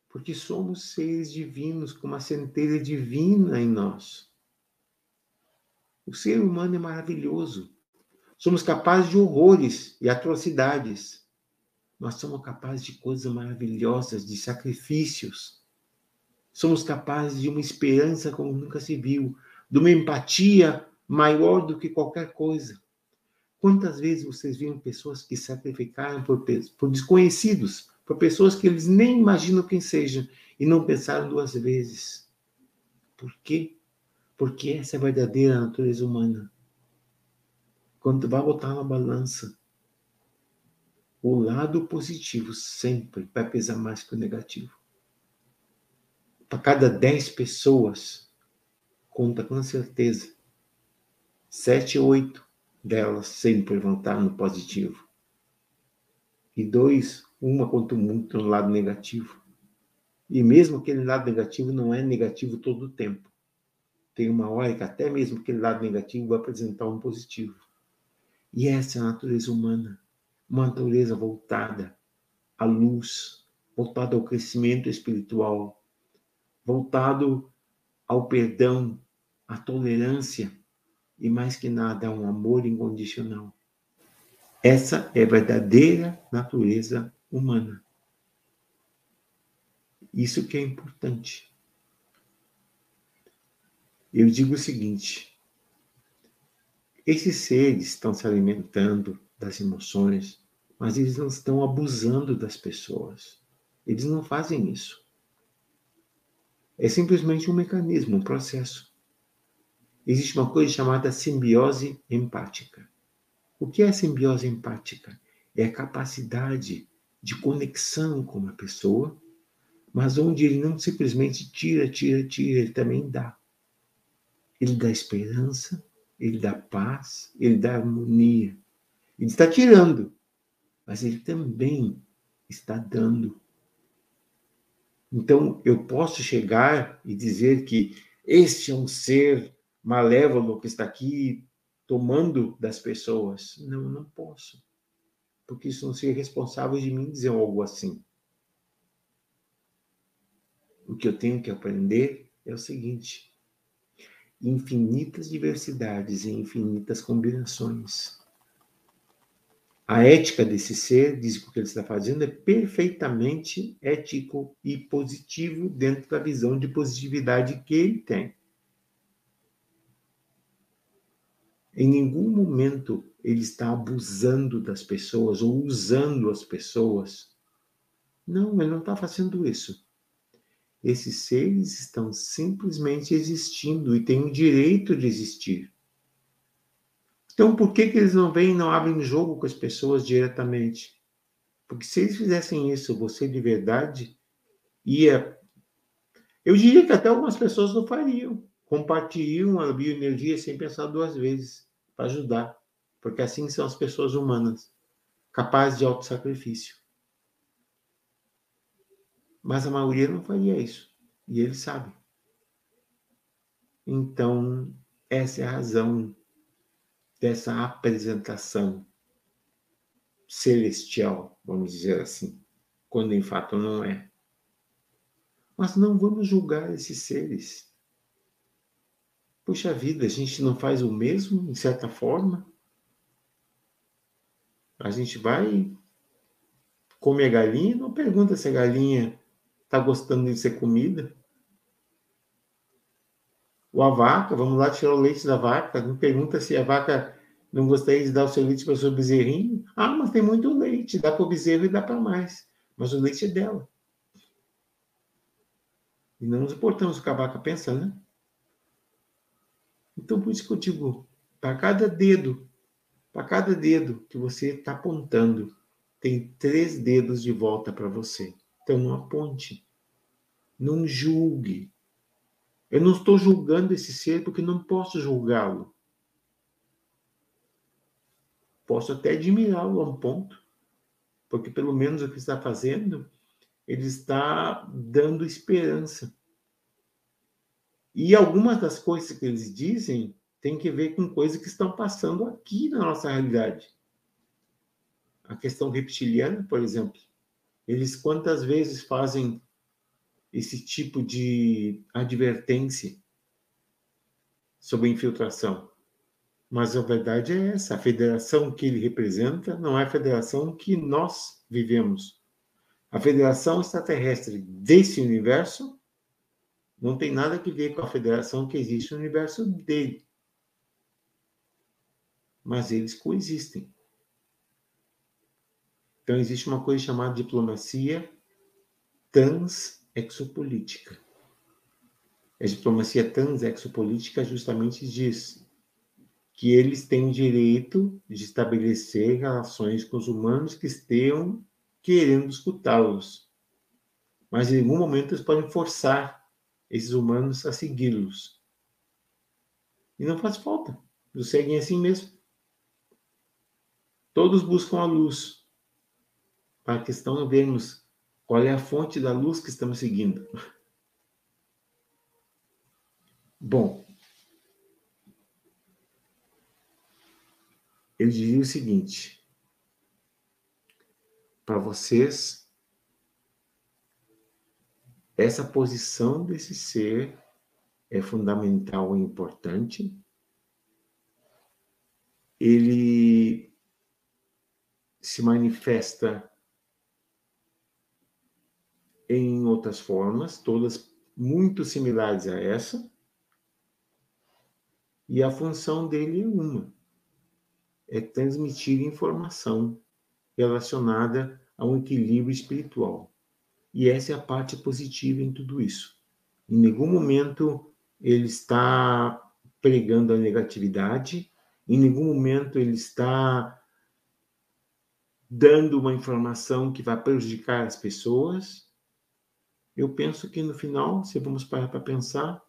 Porque somos seres divinos com uma centelha divina em nós. O ser humano é maravilhoso. Somos capazes de horrores e atrocidades. Nós somos capazes de coisas maravilhosas, de sacrifícios. Somos capazes de uma esperança como nunca se viu, de uma empatia maior do que qualquer coisa. Quantas vezes vocês viram pessoas que sacrificaram por, por desconhecidos, por pessoas que eles nem imaginam quem sejam e não pensaram duas vezes? Por quê? Porque essa é a verdadeira natureza humana. Quando vai botar na balança, o lado positivo sempre vai pesar mais que o negativo. Para cada 10 pessoas, conta com certeza, sete, oito delas sempre vão estar no positivo. E dois, uma quanto muito no lado negativo. E mesmo aquele lado negativo não é negativo todo o tempo. Tem uma hora que até mesmo aquele lado negativo vai apresentar um positivo. E essa é a natureza humana, uma natureza voltada à luz, voltada ao crescimento espiritual, voltado ao perdão, à tolerância, e mais que nada é um amor incondicional. Essa é a verdadeira natureza humana. Isso que é importante. Eu digo o seguinte: esses seres estão se alimentando das emoções, mas eles não estão abusando das pessoas. Eles não fazem isso. É simplesmente um mecanismo, um processo existe uma coisa chamada simbiose empática. O que é simbiose empática? É a capacidade de conexão com uma pessoa, mas onde ele não simplesmente tira, tira, tira, ele também dá. Ele dá esperança, ele dá paz, ele dá harmonia. Ele está tirando, mas ele também está dando. Então, eu posso chegar e dizer que este é um ser malévolo que está aqui tomando das pessoas. Não, não posso. Porque isso não seria responsável de mim dizer algo assim. O que eu tenho que aprender é o seguinte: infinitas diversidades e infinitas combinações. A ética desse ser, diz que o que ele está fazendo, é perfeitamente ético e positivo dentro da visão de positividade que ele tem. Em nenhum momento ele está abusando das pessoas ou usando as pessoas. Não, ele não está fazendo isso. Esses seres estão simplesmente existindo e têm o direito de existir. Então, por que, que eles não vêm e não abrem jogo com as pessoas diretamente? Porque se eles fizessem isso, você de verdade ia. Eu diria que até algumas pessoas não fariam. Compartilham a bioenergia sem pensar duas vezes para ajudar, porque assim são as pessoas humanas, capazes de autossacrifício. Mas a maioria não faria isso, e ele sabe. Então, essa é a razão dessa apresentação celestial, vamos dizer assim, quando em fato não é. Mas não vamos julgar esses seres. Puxa vida, a gente não faz o mesmo, em certa forma? A gente vai comer galinha não pergunta se a galinha está gostando de ser comida. Ou a vaca, vamos lá tirar o leite da vaca, não pergunta se a vaca não gostaria de dar o seu leite para o seu bezerrinho. Ah, mas tem muito leite, dá para o bezerro e dá para mais. Mas o leite é dela. E não nos importamos o que a vaca pensa, né? Então, por isso que eu digo, para cada dedo, para cada dedo que você está apontando, tem três dedos de volta para você. Então, não aponte. Não julgue. Eu não estou julgando esse ser porque não posso julgá-lo. Posso até admirá-lo a um ponto, porque pelo menos o que está fazendo, ele está dando esperança. E algumas das coisas que eles dizem tem que ver com coisas que estão passando aqui na nossa realidade. A questão reptiliana, por exemplo. Eles quantas vezes fazem esse tipo de advertência sobre infiltração? Mas a verdade é essa: a federação que ele representa não é a federação que nós vivemos. A federação extraterrestre desse universo não tem nada a ver com a federação que existe no universo dele. Mas eles coexistem. Então, existe uma coisa chamada diplomacia trans-exopolítica. A diplomacia trans-exopolítica justamente diz que eles têm direito de estabelecer relações com os humanos que estejam querendo escutá-los. Mas em algum momento eles podem forçar esses humanos a segui-los. E não faz falta. Eles seguem assim mesmo. Todos buscam a luz. A questão é vermos qual é a fonte da luz que estamos seguindo. Bom, eu diria o seguinte: para vocês, essa posição desse ser é fundamental e importante. Ele se manifesta em outras formas, todas muito similares a essa, e a função dele é uma: é transmitir informação relacionada a um equilíbrio espiritual. E essa é a parte positiva em tudo isso. Em nenhum momento ele está pregando a negatividade, em nenhum momento ele está dando uma informação que vai prejudicar as pessoas. Eu penso que no final, se vamos parar para pensar,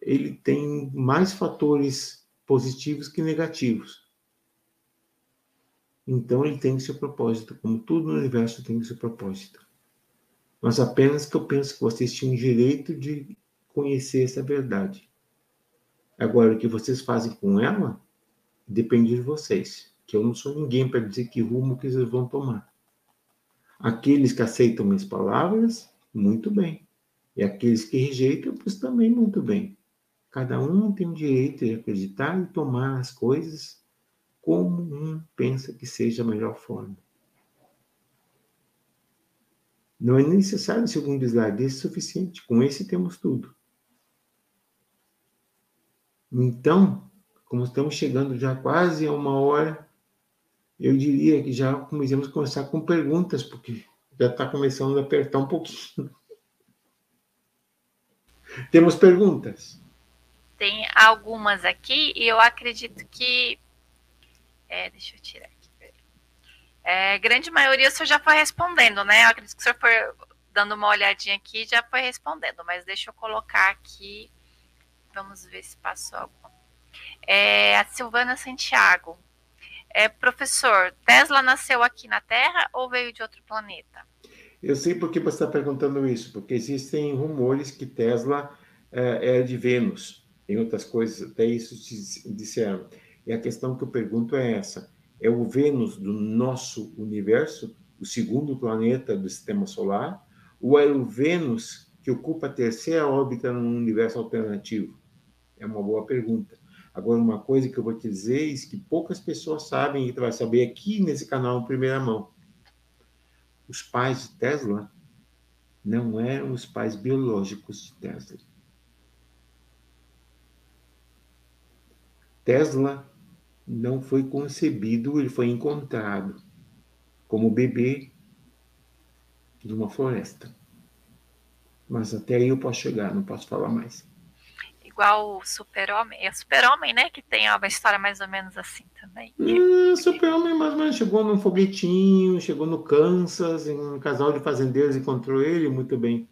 ele tem mais fatores positivos que negativos. Então ele tem seu propósito, como tudo no universo tem seu propósito. Mas apenas que eu penso que vocês tinham direito de conhecer essa verdade. Agora, o que vocês fazem com ela depende de vocês, que eu não sou ninguém para dizer que rumo que vocês vão tomar. Aqueles que aceitam minhas palavras, muito bem. E aqueles que rejeitam, pois também muito bem. Cada um tem o direito de acreditar e tomar as coisas como um pensa que seja a melhor forma. Não é necessário segundo slide, esse suficiente. Com esse temos tudo. Então, como estamos chegando já quase a uma hora, eu diria que já começamos a começar com perguntas, porque já está começando a apertar um pouquinho. Temos perguntas? Tem algumas aqui e eu acredito que é, deixa eu tirar aqui. É, grande maioria o senhor já foi respondendo, né? Eu acredito que o senhor foi dando uma olhadinha aqui já foi respondendo, mas deixa eu colocar aqui. Vamos ver se passou algum. É, a Silvana Santiago. É, professor, Tesla nasceu aqui na Terra ou veio de outro planeta? Eu sei por que você está perguntando isso, porque existem rumores que Tesla é, é de Vênus, em outras coisas, até isso disseram. E a questão que eu pergunto é essa: é o Vênus do nosso universo, o segundo planeta do sistema solar, ou é o Vênus que ocupa a terceira órbita num universo alternativo? É uma boa pergunta. Agora, uma coisa que eu vou te dizer é que poucas pessoas sabem e tu vai saber aqui nesse canal em primeira mão. Os pais de Tesla não eram os pais biológicos de Tesla. Tesla não foi concebido, ele foi encontrado como bebê de uma floresta. Mas até aí eu posso chegar, não posso falar mais. Igual o Super-Homem. É Super-Homem, né? Que tem uma história mais ou menos assim também. Hum, Super-Homem mais ou menos chegou num foguetinho, chegou no Kansas, em um casal de fazendeiros encontrou ele muito bem.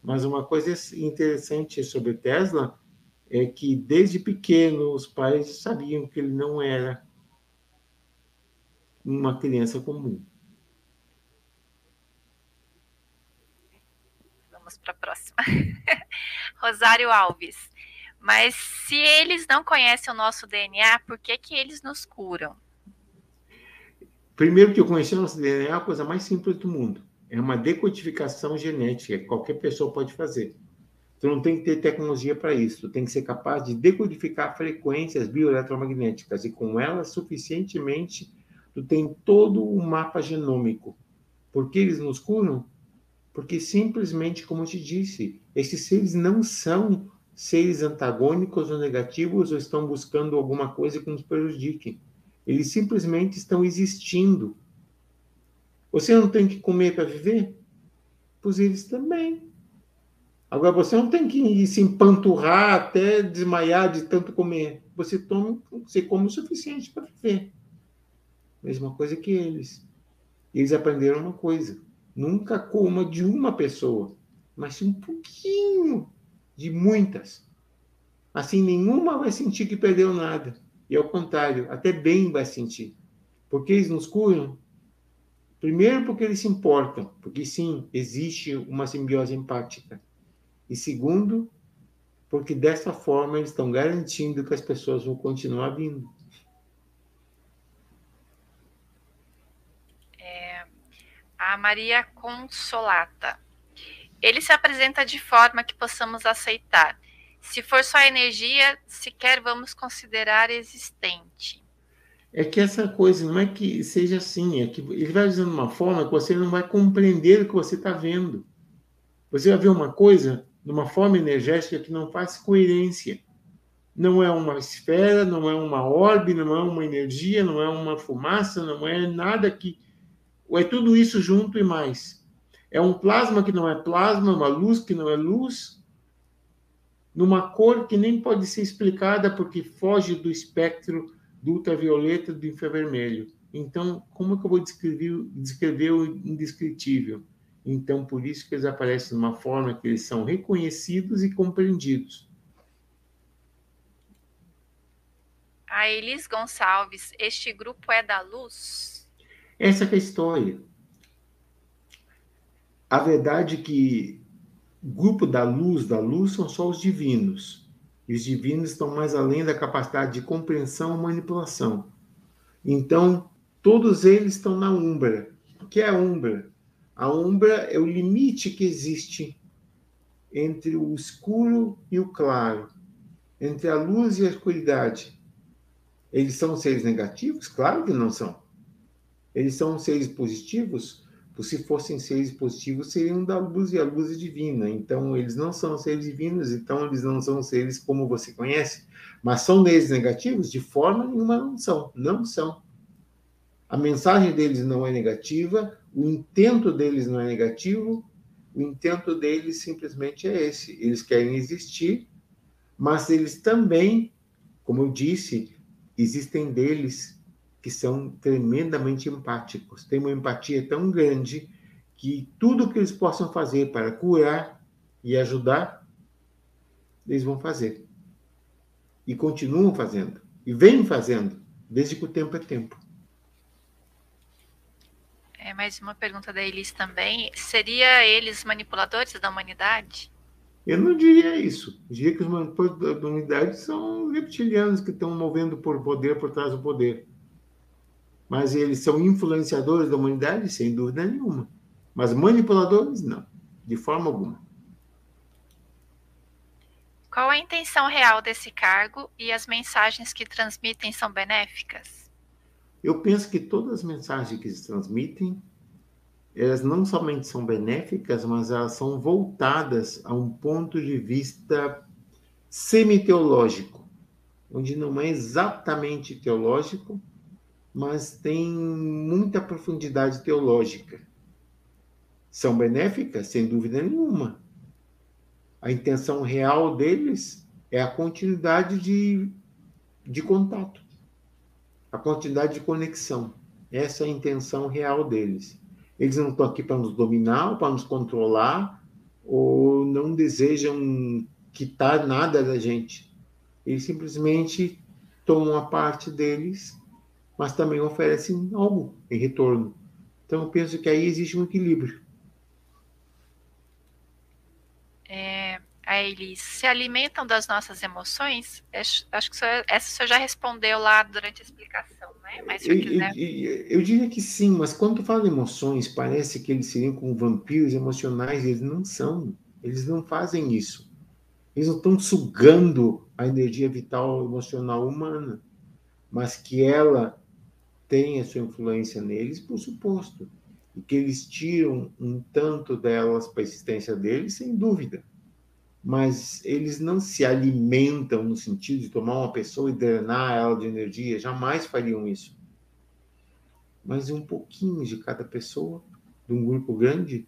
Mas uma coisa interessante sobre Tesla é que desde pequeno os pais sabiam que ele não era uma criança comum. Vamos para a próxima. Rosário Alves. Mas se eles não conhecem o nosso DNA, por que, que eles nos curam? Primeiro que eu conheci o nosso DNA é a coisa mais simples do mundo. É uma decodificação genética que qualquer pessoa pode fazer. Tu não tem que ter tecnologia para isso. Tu tem que ser capaz de decodificar frequências bioeletromagnéticas e com elas suficientemente tu tem todo o mapa genômico. Por que eles nos curam? Porque simplesmente, como eu te disse, esses seres não são seres antagônicos ou negativos ou estão buscando alguma coisa que nos prejudique. Eles simplesmente estão existindo. Você não tem que comer para viver? Pois eles também. Agora, você não tem que se empanturrar até desmaiar de tanto comer. Você, toma, você come o suficiente para viver. Mesma coisa que eles. Eles aprenderam uma coisa: nunca coma de uma pessoa, mas um pouquinho de muitas. Assim, nenhuma vai sentir que perdeu nada. E ao contrário, até bem vai sentir. Porque eles nos curam? Primeiro, porque eles se importam, porque sim, existe uma simbiose empática. E segundo, porque dessa forma eles estão garantindo que as pessoas vão continuar vindo. É, a Maria Consolata. Ele se apresenta de forma que possamos aceitar. Se for só energia, sequer vamos considerar existente. É que essa coisa não é que seja assim, é que ele vai dizendo uma forma que você não vai compreender o que você está vendo. Você vai ver uma coisa de uma forma energética que não faz coerência. Não é uma esfera, não é uma orbe, não é uma energia, não é uma fumaça, não é nada que. É tudo isso junto e mais. É um plasma que não é plasma, uma luz que não é luz, numa cor que nem pode ser explicada porque foge do espectro do ultravioleta do infravermelho. Então, como é que eu vou descrever, descrever o indescritível? Então, por isso que eles aparecem de uma forma que eles são reconhecidos e compreendidos. A Elis Gonçalves, este grupo é da luz? Essa é a história. A verdade é que grupo da luz, da luz, são só os divinos. E os divinos estão mais além da capacidade de compreensão e manipulação. Então, todos eles estão na Umbra. O que é a Umbra? A umbra é o limite que existe entre o escuro e o claro, entre a luz e a escuridade. Eles são seres negativos? Claro que não são. Eles são seres positivos? Se fossem seres positivos, seriam da luz e a luz é divina. Então, eles não são seres divinos, então eles não são seres como você conhece. Mas são seres negativos? De forma nenhuma não são. Não são. A mensagem deles não é negativa, o intento deles não é negativo, o intento deles simplesmente é esse. Eles querem existir, mas eles também, como eu disse, existem deles que são tremendamente empáticos. Tem uma empatia tão grande que tudo que eles possam fazer para curar e ajudar, eles vão fazer. E continuam fazendo. E vêm fazendo, desde que o tempo é tempo. É, mais uma pergunta da Elis também. Seria eles manipuladores da humanidade? Eu não diria isso. Eu diria que os manipuladores da humanidade são reptilianos que estão movendo por poder por trás do poder. Mas eles são influenciadores da humanidade, sem dúvida nenhuma. Mas manipuladores, não. De forma alguma. Qual a intenção real desse cargo e as mensagens que transmitem são benéficas? Eu penso que todas as mensagens que se transmitem, elas não somente são benéficas, mas elas são voltadas a um ponto de vista semi-teológico, onde não é exatamente teológico, mas tem muita profundidade teológica. São benéficas, sem dúvida nenhuma. A intenção real deles é a continuidade de, de contato a quantidade de conexão. Essa é a intenção real deles. Eles não estão aqui para nos dominar, para nos controlar, ou não desejam quitar nada da gente. Eles simplesmente tomam a parte deles, mas também oferecem algo em retorno. Então, eu penso que aí existe um equilíbrio. É, a eles se alimentam das nossas emoções? Acho que essa você já respondeu lá durante a explicação, né? Mas eu, quiser... eu, eu, diria que sim, mas quando tu fala de emoções, parece que eles seriam como vampiros emocionais, eles não são. Eles não fazem isso. Eles não estão sugando a energia vital emocional humana, mas que ela tem a sua influência neles, por suposto. E que eles tiram um tanto delas para a existência deles, sem dúvida mas eles não se alimentam no sentido de tomar uma pessoa e drenar ela de energia, jamais fariam isso. Mas um pouquinho de cada pessoa, de um grupo grande,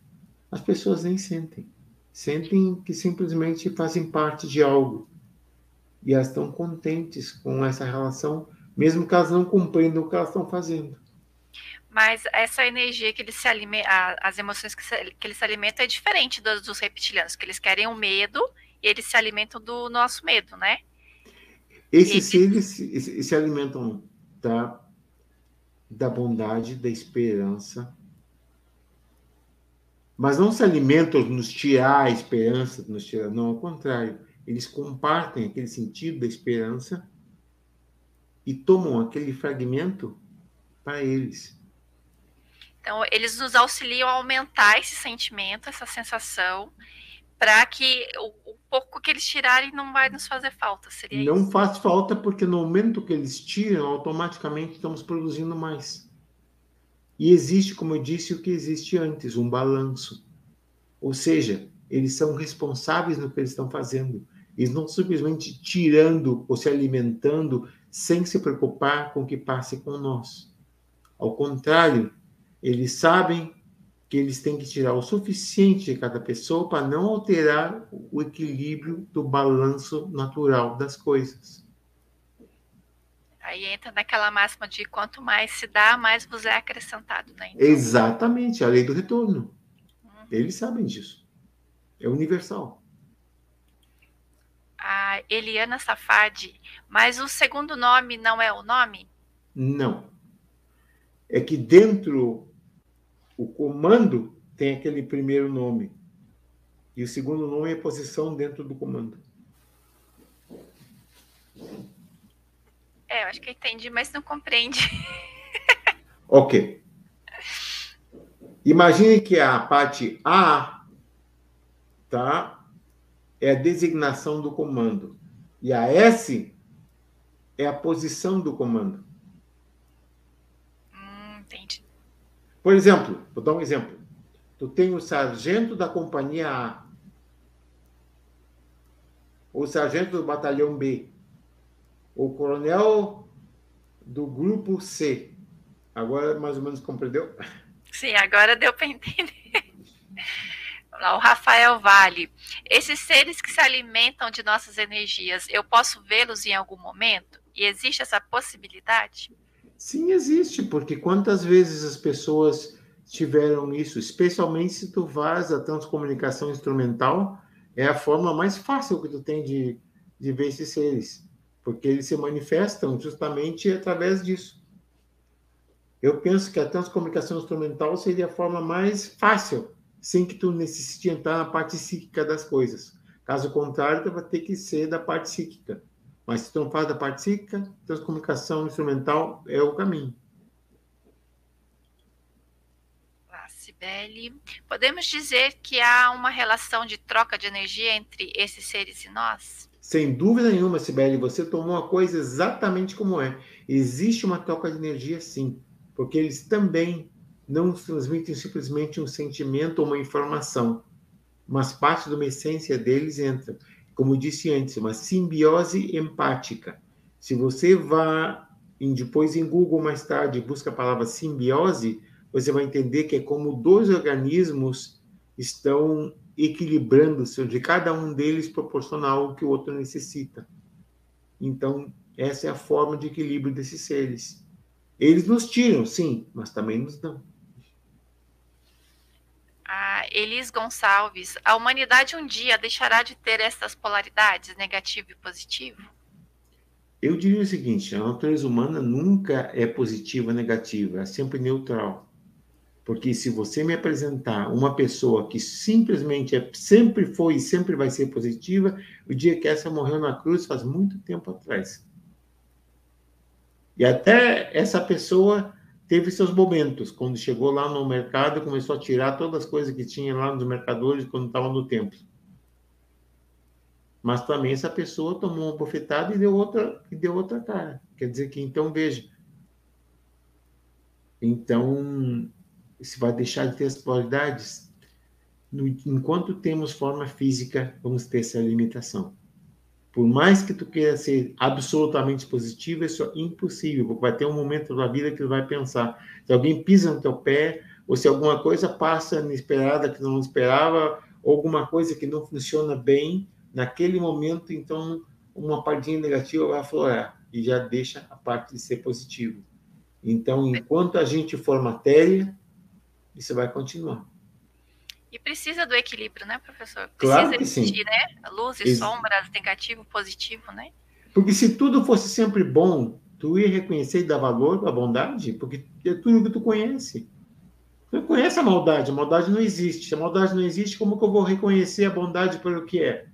as pessoas nem sentem. Sentem que simplesmente fazem parte de algo. E elas estão contentes com essa relação, mesmo que elas não compreendam o que elas estão fazendo. Mas essa energia que eles se alimentam, as emoções que, se, que eles se alimentam é diferente dos, dos reptilianos, que eles querem o medo e eles se alimentam do nosso medo, né? Esses eles... seres se, se alimentam da, da bondade, da esperança, mas não se alimentam de nos tirar a esperança, de nos tirar, não, ao contrário, eles compartem aquele sentido da esperança e tomam aquele fragmento para eles. Então, eles nos auxiliam a aumentar esse sentimento, essa sensação, para que o, o, pouco que eles tirarem não vai nos fazer falta. Seria não isso? faz falta, porque no momento que eles tiram, automaticamente estamos produzindo mais. E existe, como eu disse, o que existe antes, um balanço. Ou seja, eles são responsáveis no que eles estão fazendo. Eles não simplesmente tirando ou se alimentando sem se preocupar com o que passe com nós. Ao contrário, eles sabem que eles têm que tirar o suficiente de cada pessoa para não alterar o equilíbrio do balanço natural das coisas. Aí entra naquela máxima de quanto mais se dá, mais você é acrescentado, né? Então... Exatamente, a lei do retorno. Uhum. Eles sabem disso. É universal. A Eliana Safadi, mas o segundo nome não é o nome? Não. É que dentro o comando tem aquele primeiro nome. E o segundo nome é posição dentro do comando. É, eu acho que entendi, mas não compreende. ok. Imagine que a parte A tá, é a designação do comando. E a S é a posição do comando. Por exemplo, vou dar um exemplo. Tu tem o sargento da companhia A, o sargento do batalhão B, o coronel do grupo C. Agora mais ou menos compreendeu? Sim, agora deu para entender. O Rafael Vale. Esses seres que se alimentam de nossas energias, eu posso vê-los em algum momento? E existe essa possibilidade? Sim, existe, porque quantas vezes as pessoas tiveram isso, especialmente se tu vais a transcomunicação instrumental, é a forma mais fácil que tu tem de, de ver esses seres, porque eles se manifestam justamente através disso. Eu penso que a transcomunicação instrumental seria a forma mais fácil, sem que tu necessite entrar na parte psíquica das coisas. Caso contrário, tu vai ter que ser da parte psíquica. Mas se tu não faz da parte psíquica, transcomunicação instrumental é o caminho. Ah, Sibeli, podemos dizer que há uma relação de troca de energia entre esses seres e nós? Sem dúvida nenhuma, Sibeli, você tomou a coisa exatamente como é. Existe uma troca de energia, sim, porque eles também não transmitem simplesmente um sentimento ou uma informação, mas parte de uma essência deles entra como disse antes, uma simbiose empática. Se você vá depois em Google mais tarde busca a palavra simbiose, você vai entender que é como dois organismos estão equilibrando-se, onde cada um deles proporciona algo que o outro necessita. Então, essa é a forma de equilíbrio desses seres. Eles nos tiram, sim, mas também nos dão Elis Gonçalves, a humanidade um dia deixará de ter essas polaridades, negativo e positivo? Eu diria o seguinte: a natureza humana nunca é positiva negativa, é sempre neutral. Porque se você me apresentar uma pessoa que simplesmente é, sempre foi e sempre vai ser positiva, o dia que essa morreu na cruz faz muito tempo atrás. E até essa pessoa teve seus momentos, quando chegou lá no mercado começou a tirar todas as coisas que tinha lá nos mercadores quando estava no templo. Mas também essa pessoa tomou uma bofetada e deu outra, e deu outra cara. Quer dizer que, então, veja. Então, se vai deixar de ter as qualidades? No, enquanto temos forma física, vamos ter essa limitação. Por mais que tu queira ser absolutamente positivo, isso é impossível, porque vai ter um momento da vida que tu vai pensar. Se alguém pisa no teu pé, ou se alguma coisa passa inesperada que não esperava, ou alguma coisa que não funciona bem, naquele momento, então, uma partinha negativa vai aflorar e já deixa a parte de ser positivo. Então, enquanto a gente for matéria, isso vai continuar. E precisa do equilíbrio, né, professor? Precisa claro que existir, sim. né? Luz e Ex sombras, negativo, positivo, né? Porque se tudo fosse sempre bom, tu ia reconhecer e dar valor à bondade, porque é tudo que tu conhece. Tu não conhece a maldade, a maldade não existe. Se a maldade não existe, como que eu vou reconhecer a bondade pelo que é?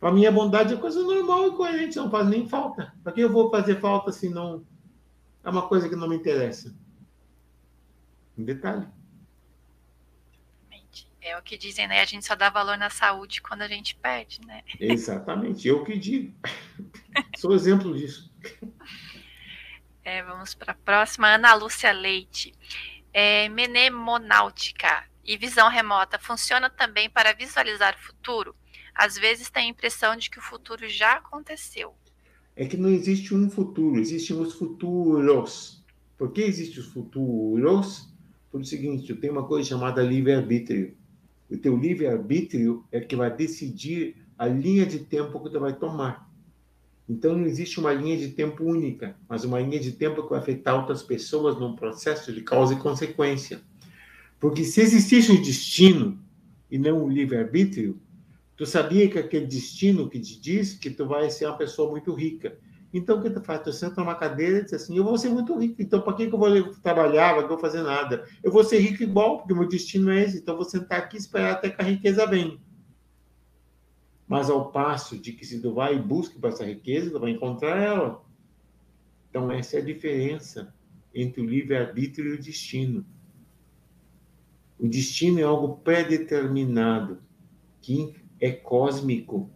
Para mim, a bondade é coisa normal e coerente, não faz nem falta. Para que eu vou fazer falta se não é uma coisa que não me interessa? Um detalhe. É o que dizem, né? A gente só dá valor na saúde quando a gente perde, né? Exatamente, eu que digo. Sou exemplo disso. É, vamos para a próxima. Ana Lúcia Leite. É, mnemonáutica e visão remota funciona também para visualizar o futuro? Às vezes tem a impressão de que o futuro já aconteceu. É que não existe um futuro, existem os futuros. Por que existem os futuros? Por o seguinte, tem uma coisa chamada livre-arbítrio. O teu livre-arbítrio é que vai decidir a linha de tempo que tu vai tomar. Então não existe uma linha de tempo única, mas uma linha de tempo que vai afetar outras pessoas num processo de causa e consequência. Porque se existisse um destino e não um livre-arbítrio, tu sabia que aquele destino que te diz que tu vai ser uma pessoa muito rica. Então, o que tu faz? Tu senta numa cadeira e diz assim, eu vou ser muito rico, então para que, que eu vou trabalhar, não vou fazer nada? Eu vou ser rico igual, porque meu destino é esse, então eu vou sentar aqui e esperar até que a riqueza venha. Mas ao passo de que se tu vai e busca para essa riqueza, tu vai encontrar ela. Então, essa é a diferença entre o livre-arbítrio e o destino. O destino é algo pré-determinado, que é cósmico,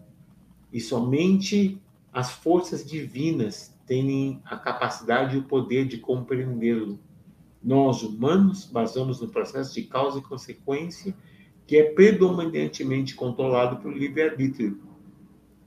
e somente as forças divinas têm a capacidade e o poder de compreendê-lo. Nós, humanos, basamos no processo de causa e consequência, que é predominantemente controlado pelo livre-arbítrio.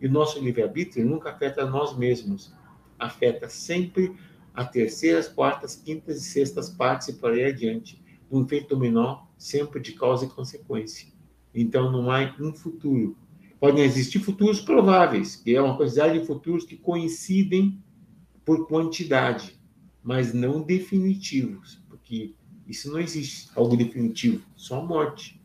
E o nosso livre-arbítrio nunca afeta nós mesmos, afeta sempre a terceiras, quartas, quintas e sextas partes e por aí adiante, um efeito dominó sempre de causa e consequência. Então não há um futuro, podem existir futuros prováveis, que é uma quantidade de futuros que coincidem por quantidade, mas não definitivos, porque isso não existe, algo definitivo, só a morte.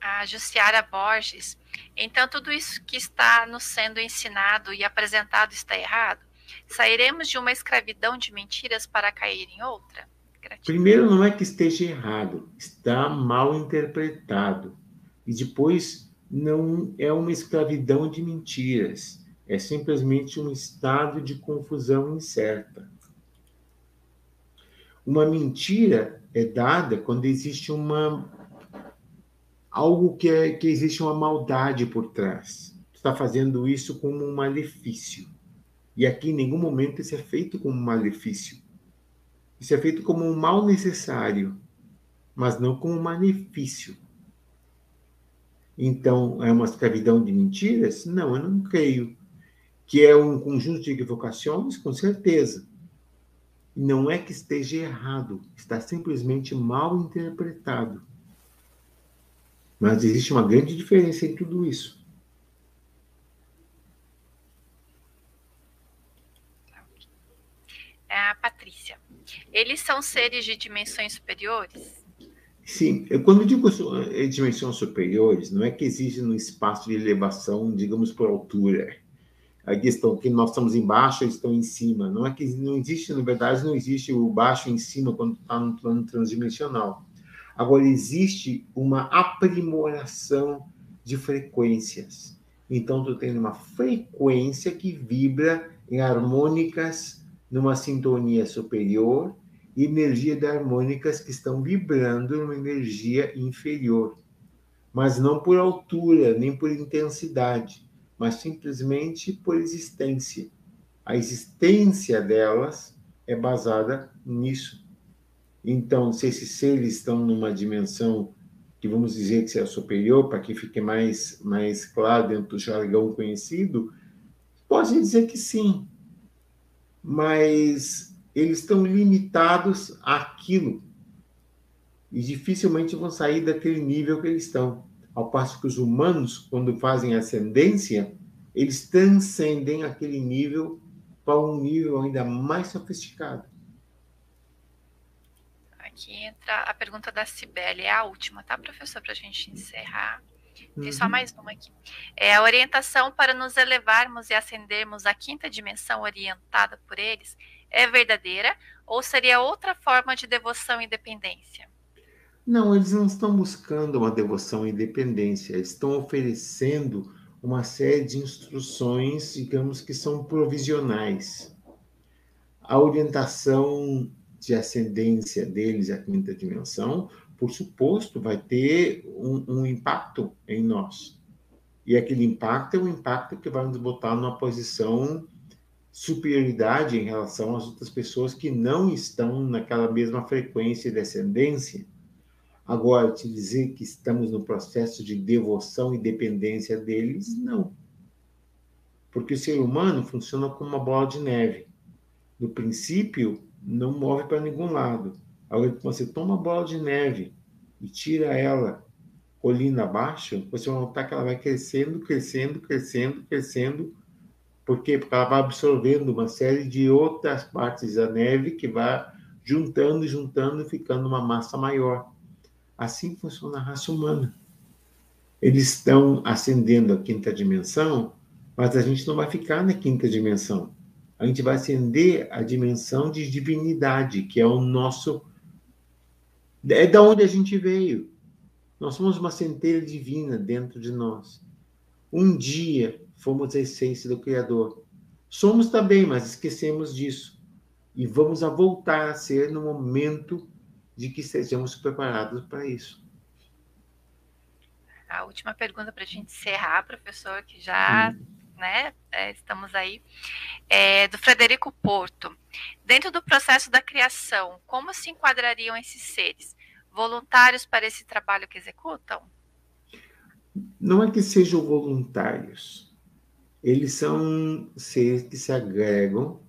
A Jussiara Borges, então tudo isso que está nos sendo ensinado e apresentado está errado? Sairemos de uma escravidão de mentiras para cair em outra? Gratidão. Primeiro, não é que esteja errado, está mal interpretado. E depois não é uma escravidão de mentiras, é simplesmente um estado de confusão incerta. Uma mentira é dada quando existe uma algo que é que existe uma maldade por trás. está fazendo isso como um malefício. E aqui em nenhum momento isso é feito como um malefício. Isso é feito como um mal necessário, mas não como um malefício. Então, é uma escravidão de mentiras? Não, eu não creio. Que é um conjunto de equivocações? Com certeza. Não é que esteja errado, está simplesmente mal interpretado. Mas existe uma grande diferença em tudo isso. É a Patrícia. Eles são seres de dimensões superiores? Sim, eu, quando digo eh, dimensões superiores, não é que existe no espaço de elevação, digamos, por altura. a questão que nós estamos embaixo, eles estão em cima. Não é que não existe, na verdade, não existe o baixo em cima quando está no plano transdimensional. Agora, existe uma aprimoração de frequências. Então, tu tem uma frequência que vibra em harmônicas numa sintonia superior e energia de harmônicas que estão vibrando numa energia inferior. Mas não por altura, nem por intensidade, mas simplesmente por existência. A existência delas é basada nisso. Então, se esses seres estão numa dimensão que vamos dizer que é superior, para que fique mais, mais claro dentro do jargão conhecido, pode dizer que sim, mas eles estão limitados àquilo e dificilmente vão sair daquele nível que eles estão. Ao passo que os humanos, quando fazem ascendência, eles transcendem aquele nível para um nível ainda mais sofisticado. Aqui entra a pergunta da Cibele, é a última, tá, professor, para a gente encerrar. Tem uhum. só mais uma aqui. É a orientação para nos elevarmos e ascendermos à quinta dimensão orientada por eles é verdadeira ou seria outra forma de devoção e dependência? Não, eles não estão buscando uma devoção e independência, eles estão oferecendo uma série de instruções, digamos que são provisionais. A orientação de ascendência deles à quinta dimensão, por suposto, vai ter um, um impacto em nós. E aquele impacto é um impacto que vai nos botar numa posição superioridade em relação às outras pessoas que não estão naquela mesma frequência de ascendência Agora, te dizer que estamos no processo de devoção e dependência deles, não. Porque o ser humano funciona como uma bola de neve. No princípio, não move para nenhum lado. Agora, você toma a bola de neve e tira ela colina abaixo, você vai notar que ela vai crescendo, crescendo, crescendo, crescendo. Por quê? Porque ela vai absorvendo uma série de outras partes da neve que vai juntando, juntando, ficando uma massa maior. Assim funciona a raça humana. Eles estão ascendendo a quinta dimensão, mas a gente não vai ficar na quinta dimensão. A gente vai ascender a dimensão de divinidade, que é o nosso. É da onde a gente veio. Nós somos uma centelha divina dentro de nós. Um dia fomos a essência do Criador. Somos também, mas esquecemos disso. E vamos a voltar a ser no momento de que estejamos preparados para isso. A última pergunta para a gente encerrar, professor, que já hum. né, é, estamos aí, é do Frederico Porto. Dentro do processo da criação, como se enquadrariam esses seres? Voluntários para esse trabalho que executam? Não é que sejam voluntários. Eles são seres que se agregam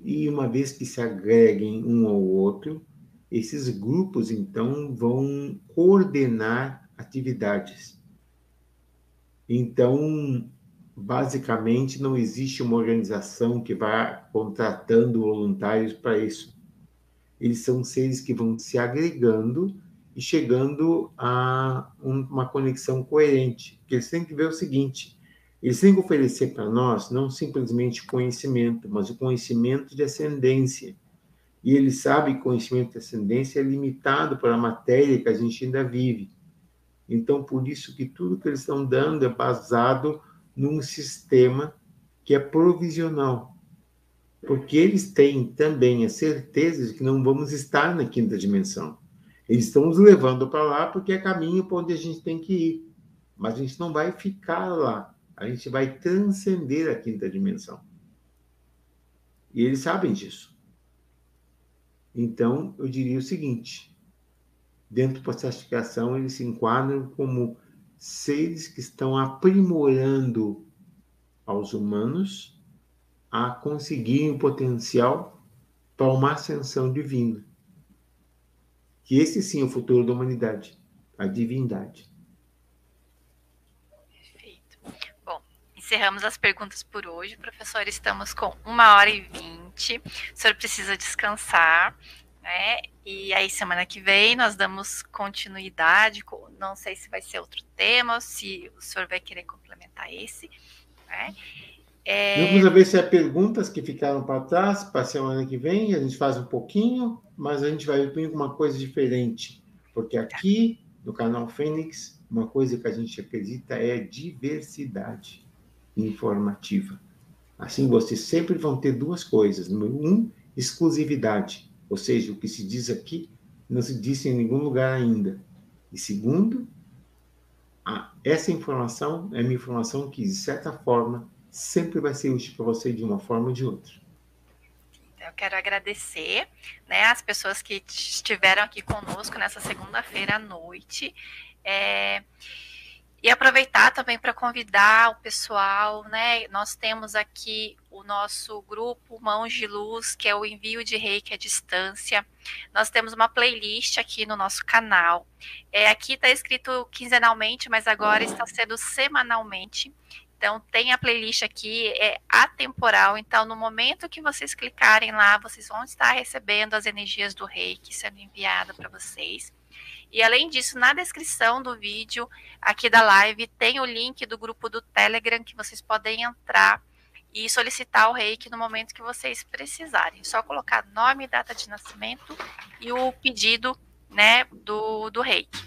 e uma vez que se agreguem um ao outro, esses grupos, então, vão coordenar atividades. Então, basicamente, não existe uma organização que vá contratando voluntários para isso. Eles são seres que vão se agregando e chegando a uma conexão coerente. Porque eles têm que ver o seguinte: eles têm que oferecer para nós não simplesmente conhecimento, mas o conhecimento de ascendência e ele sabe que conhecimento de ascendência é limitado para a matéria que a gente ainda vive. Então, por isso que tudo que eles estão dando é baseado num sistema que é provisional. Porque eles têm também a certeza de que não vamos estar na quinta dimensão. Eles estão nos levando para lá porque é caminho para onde a gente tem que ir. Mas a gente não vai ficar lá. A gente vai transcender a quinta dimensão. E eles sabem disso. Então, eu diria o seguinte: dentro de criação, eles se enquadram como seres que estão aprimorando aos humanos a conseguirem o potencial para uma ascensão divina. Que esse sim é o futuro da humanidade, a divindade. Perfeito. Bom, encerramos as perguntas por hoje. Professor, estamos com uma hora e vinte o senhor precisa descansar, né? E aí, semana que vem, nós damos continuidade. Não sei se vai ser outro tema, se o senhor vai querer complementar esse, né? É... Vamos ver se há perguntas que ficaram para trás para a semana que vem. A gente faz um pouquinho, mas a gente vai vir com uma coisa diferente. Porque aqui no canal Fênix, uma coisa que a gente acredita é diversidade informativa. Assim, vocês sempre vão ter duas coisas. Número um, exclusividade. Ou seja, o que se diz aqui não se disse em nenhum lugar ainda. E segundo, a, essa informação é uma informação que, de certa forma, sempre vai ser útil para você de uma forma ou de outra. Então, eu quero agradecer né, as pessoas que estiveram aqui conosco nessa segunda-feira à noite. É, e aproveitar também para convidar o pessoal, né? Nós temos aqui o nosso grupo Mãos de Luz, que é o envio de reiki à distância. Nós temos uma playlist aqui no nosso canal. É, aqui está escrito quinzenalmente, mas agora está sendo semanalmente. Então, tem a playlist aqui, é atemporal. Então, no momento que vocês clicarem lá, vocês vão estar recebendo as energias do reiki sendo enviada para vocês. E além disso, na descrição do vídeo aqui da live tem o link do grupo do Telegram que vocês podem entrar e solicitar o reiki no momento que vocês precisarem. Só colocar nome, data de nascimento e o pedido né, do, do reiki.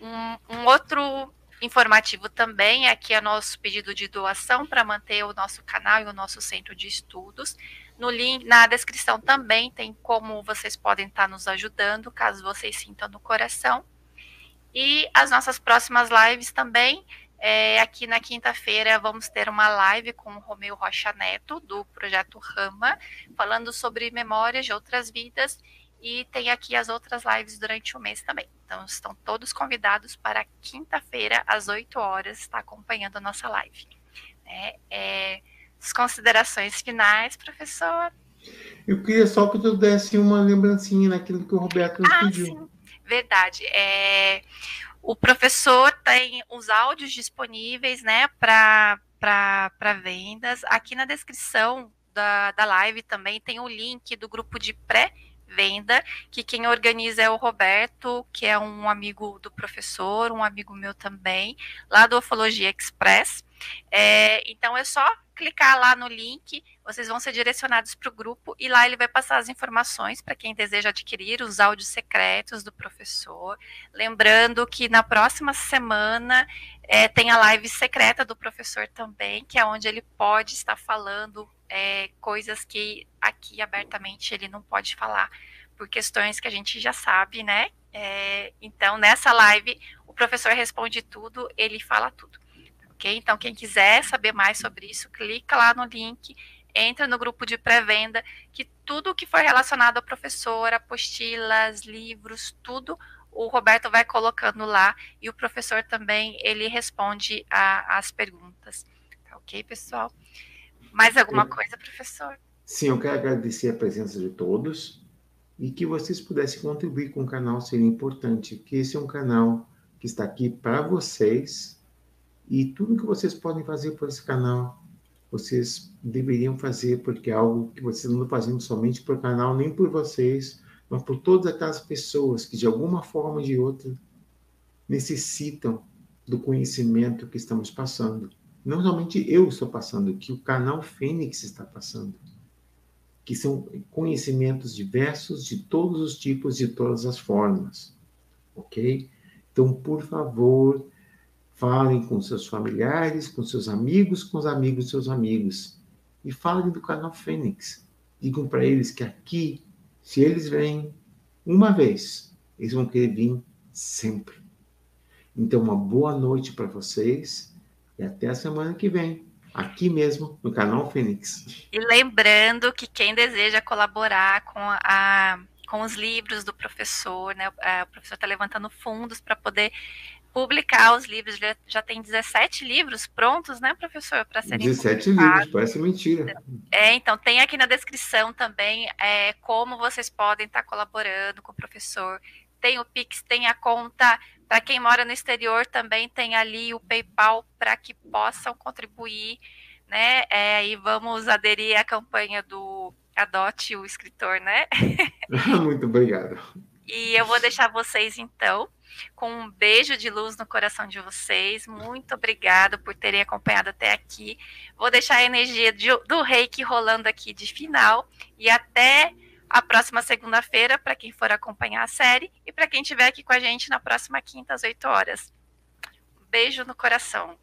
Um, um outro informativo também. Aqui é nosso pedido de doação para manter o nosso canal e o nosso centro de estudos. No link, na descrição também tem como vocês podem estar nos ajudando, caso vocês sintam no coração. E as nossas próximas lives também. É, aqui na quinta-feira vamos ter uma live com o Romeu Rocha Neto, do projeto Rama, falando sobre memórias de outras vidas e tem aqui as outras lives durante o mês também. Então, estão todos convidados para quinta-feira, às 8 horas, estar acompanhando a nossa live. É, é, as considerações finais, professor? Eu queria só que tu desse uma lembrancinha naquilo que o Roberto nos ah, pediu. Sim, verdade. É, o professor tem os áudios disponíveis né, para vendas. Aqui na descrição da, da live também tem o link do grupo de pré venda, que quem organiza é o Roberto, que é um amigo do professor, um amigo meu também, lá do Ufologia Express. É, então é só clicar lá no link, vocês vão ser direcionados para o grupo e lá ele vai passar as informações para quem deseja adquirir os áudios secretos do professor. Lembrando que na próxima semana é, tem a live secreta do professor também, que é onde ele pode estar falando é, coisas que aqui abertamente ele não pode falar por questões que a gente já sabe, né? É, então, nessa live, o professor responde tudo, ele fala tudo. Ok? Então, quem quiser saber mais sobre isso, clica lá no link, entra no grupo de pré-venda, que tudo que for relacionado ao professor, apostilas, livros, tudo, o Roberto vai colocando lá e o professor também, ele responde às perguntas. Tá ok, pessoal? Mais alguma coisa, professor? Sim, eu quero agradecer a presença de todos e que vocês pudessem contribuir com o canal seria importante, que esse é um canal que está aqui para vocês e tudo que vocês podem fazer por esse canal, vocês deveriam fazer, porque é algo que vocês não estão fazendo somente por canal, nem por vocês, mas por todas aquelas pessoas que de alguma forma ou de outra necessitam do conhecimento que estamos passando não somente eu estou passando, que o canal Fênix está passando, que são conhecimentos diversos de todos os tipos, de todas as formas, ok? Então, por favor, falem com seus familiares, com seus amigos, com os amigos de seus amigos, e falem do canal Fênix. Digam para eles que aqui, se eles vêm uma vez, eles vão querer vir sempre. Então, uma boa noite para vocês e até a semana que vem, aqui mesmo no canal Fênix. E lembrando que quem deseja colaborar com a com os livros do professor, né? O professor está levantando fundos para poder publicar os livros. Já, tem 17 livros prontos, né, professor, para serem 17 livros, parece mentira. É, então tem aqui na descrição também é, como vocês podem estar colaborando com o professor. Tem o Pix, tem a conta para quem mora no exterior também tem ali o PayPal para que possam contribuir, né? É, e vamos aderir à campanha do Adote o Escritor, né? Muito obrigado. E eu vou deixar vocês, então, com um beijo de luz no coração de vocês. Muito obrigada por terem acompanhado até aqui. Vou deixar a energia de, do reiki rolando aqui de final. E até a próxima segunda-feira, para quem for acompanhar a série. E para quem estiver aqui com a gente na próxima quinta, às 8 horas. Beijo no coração.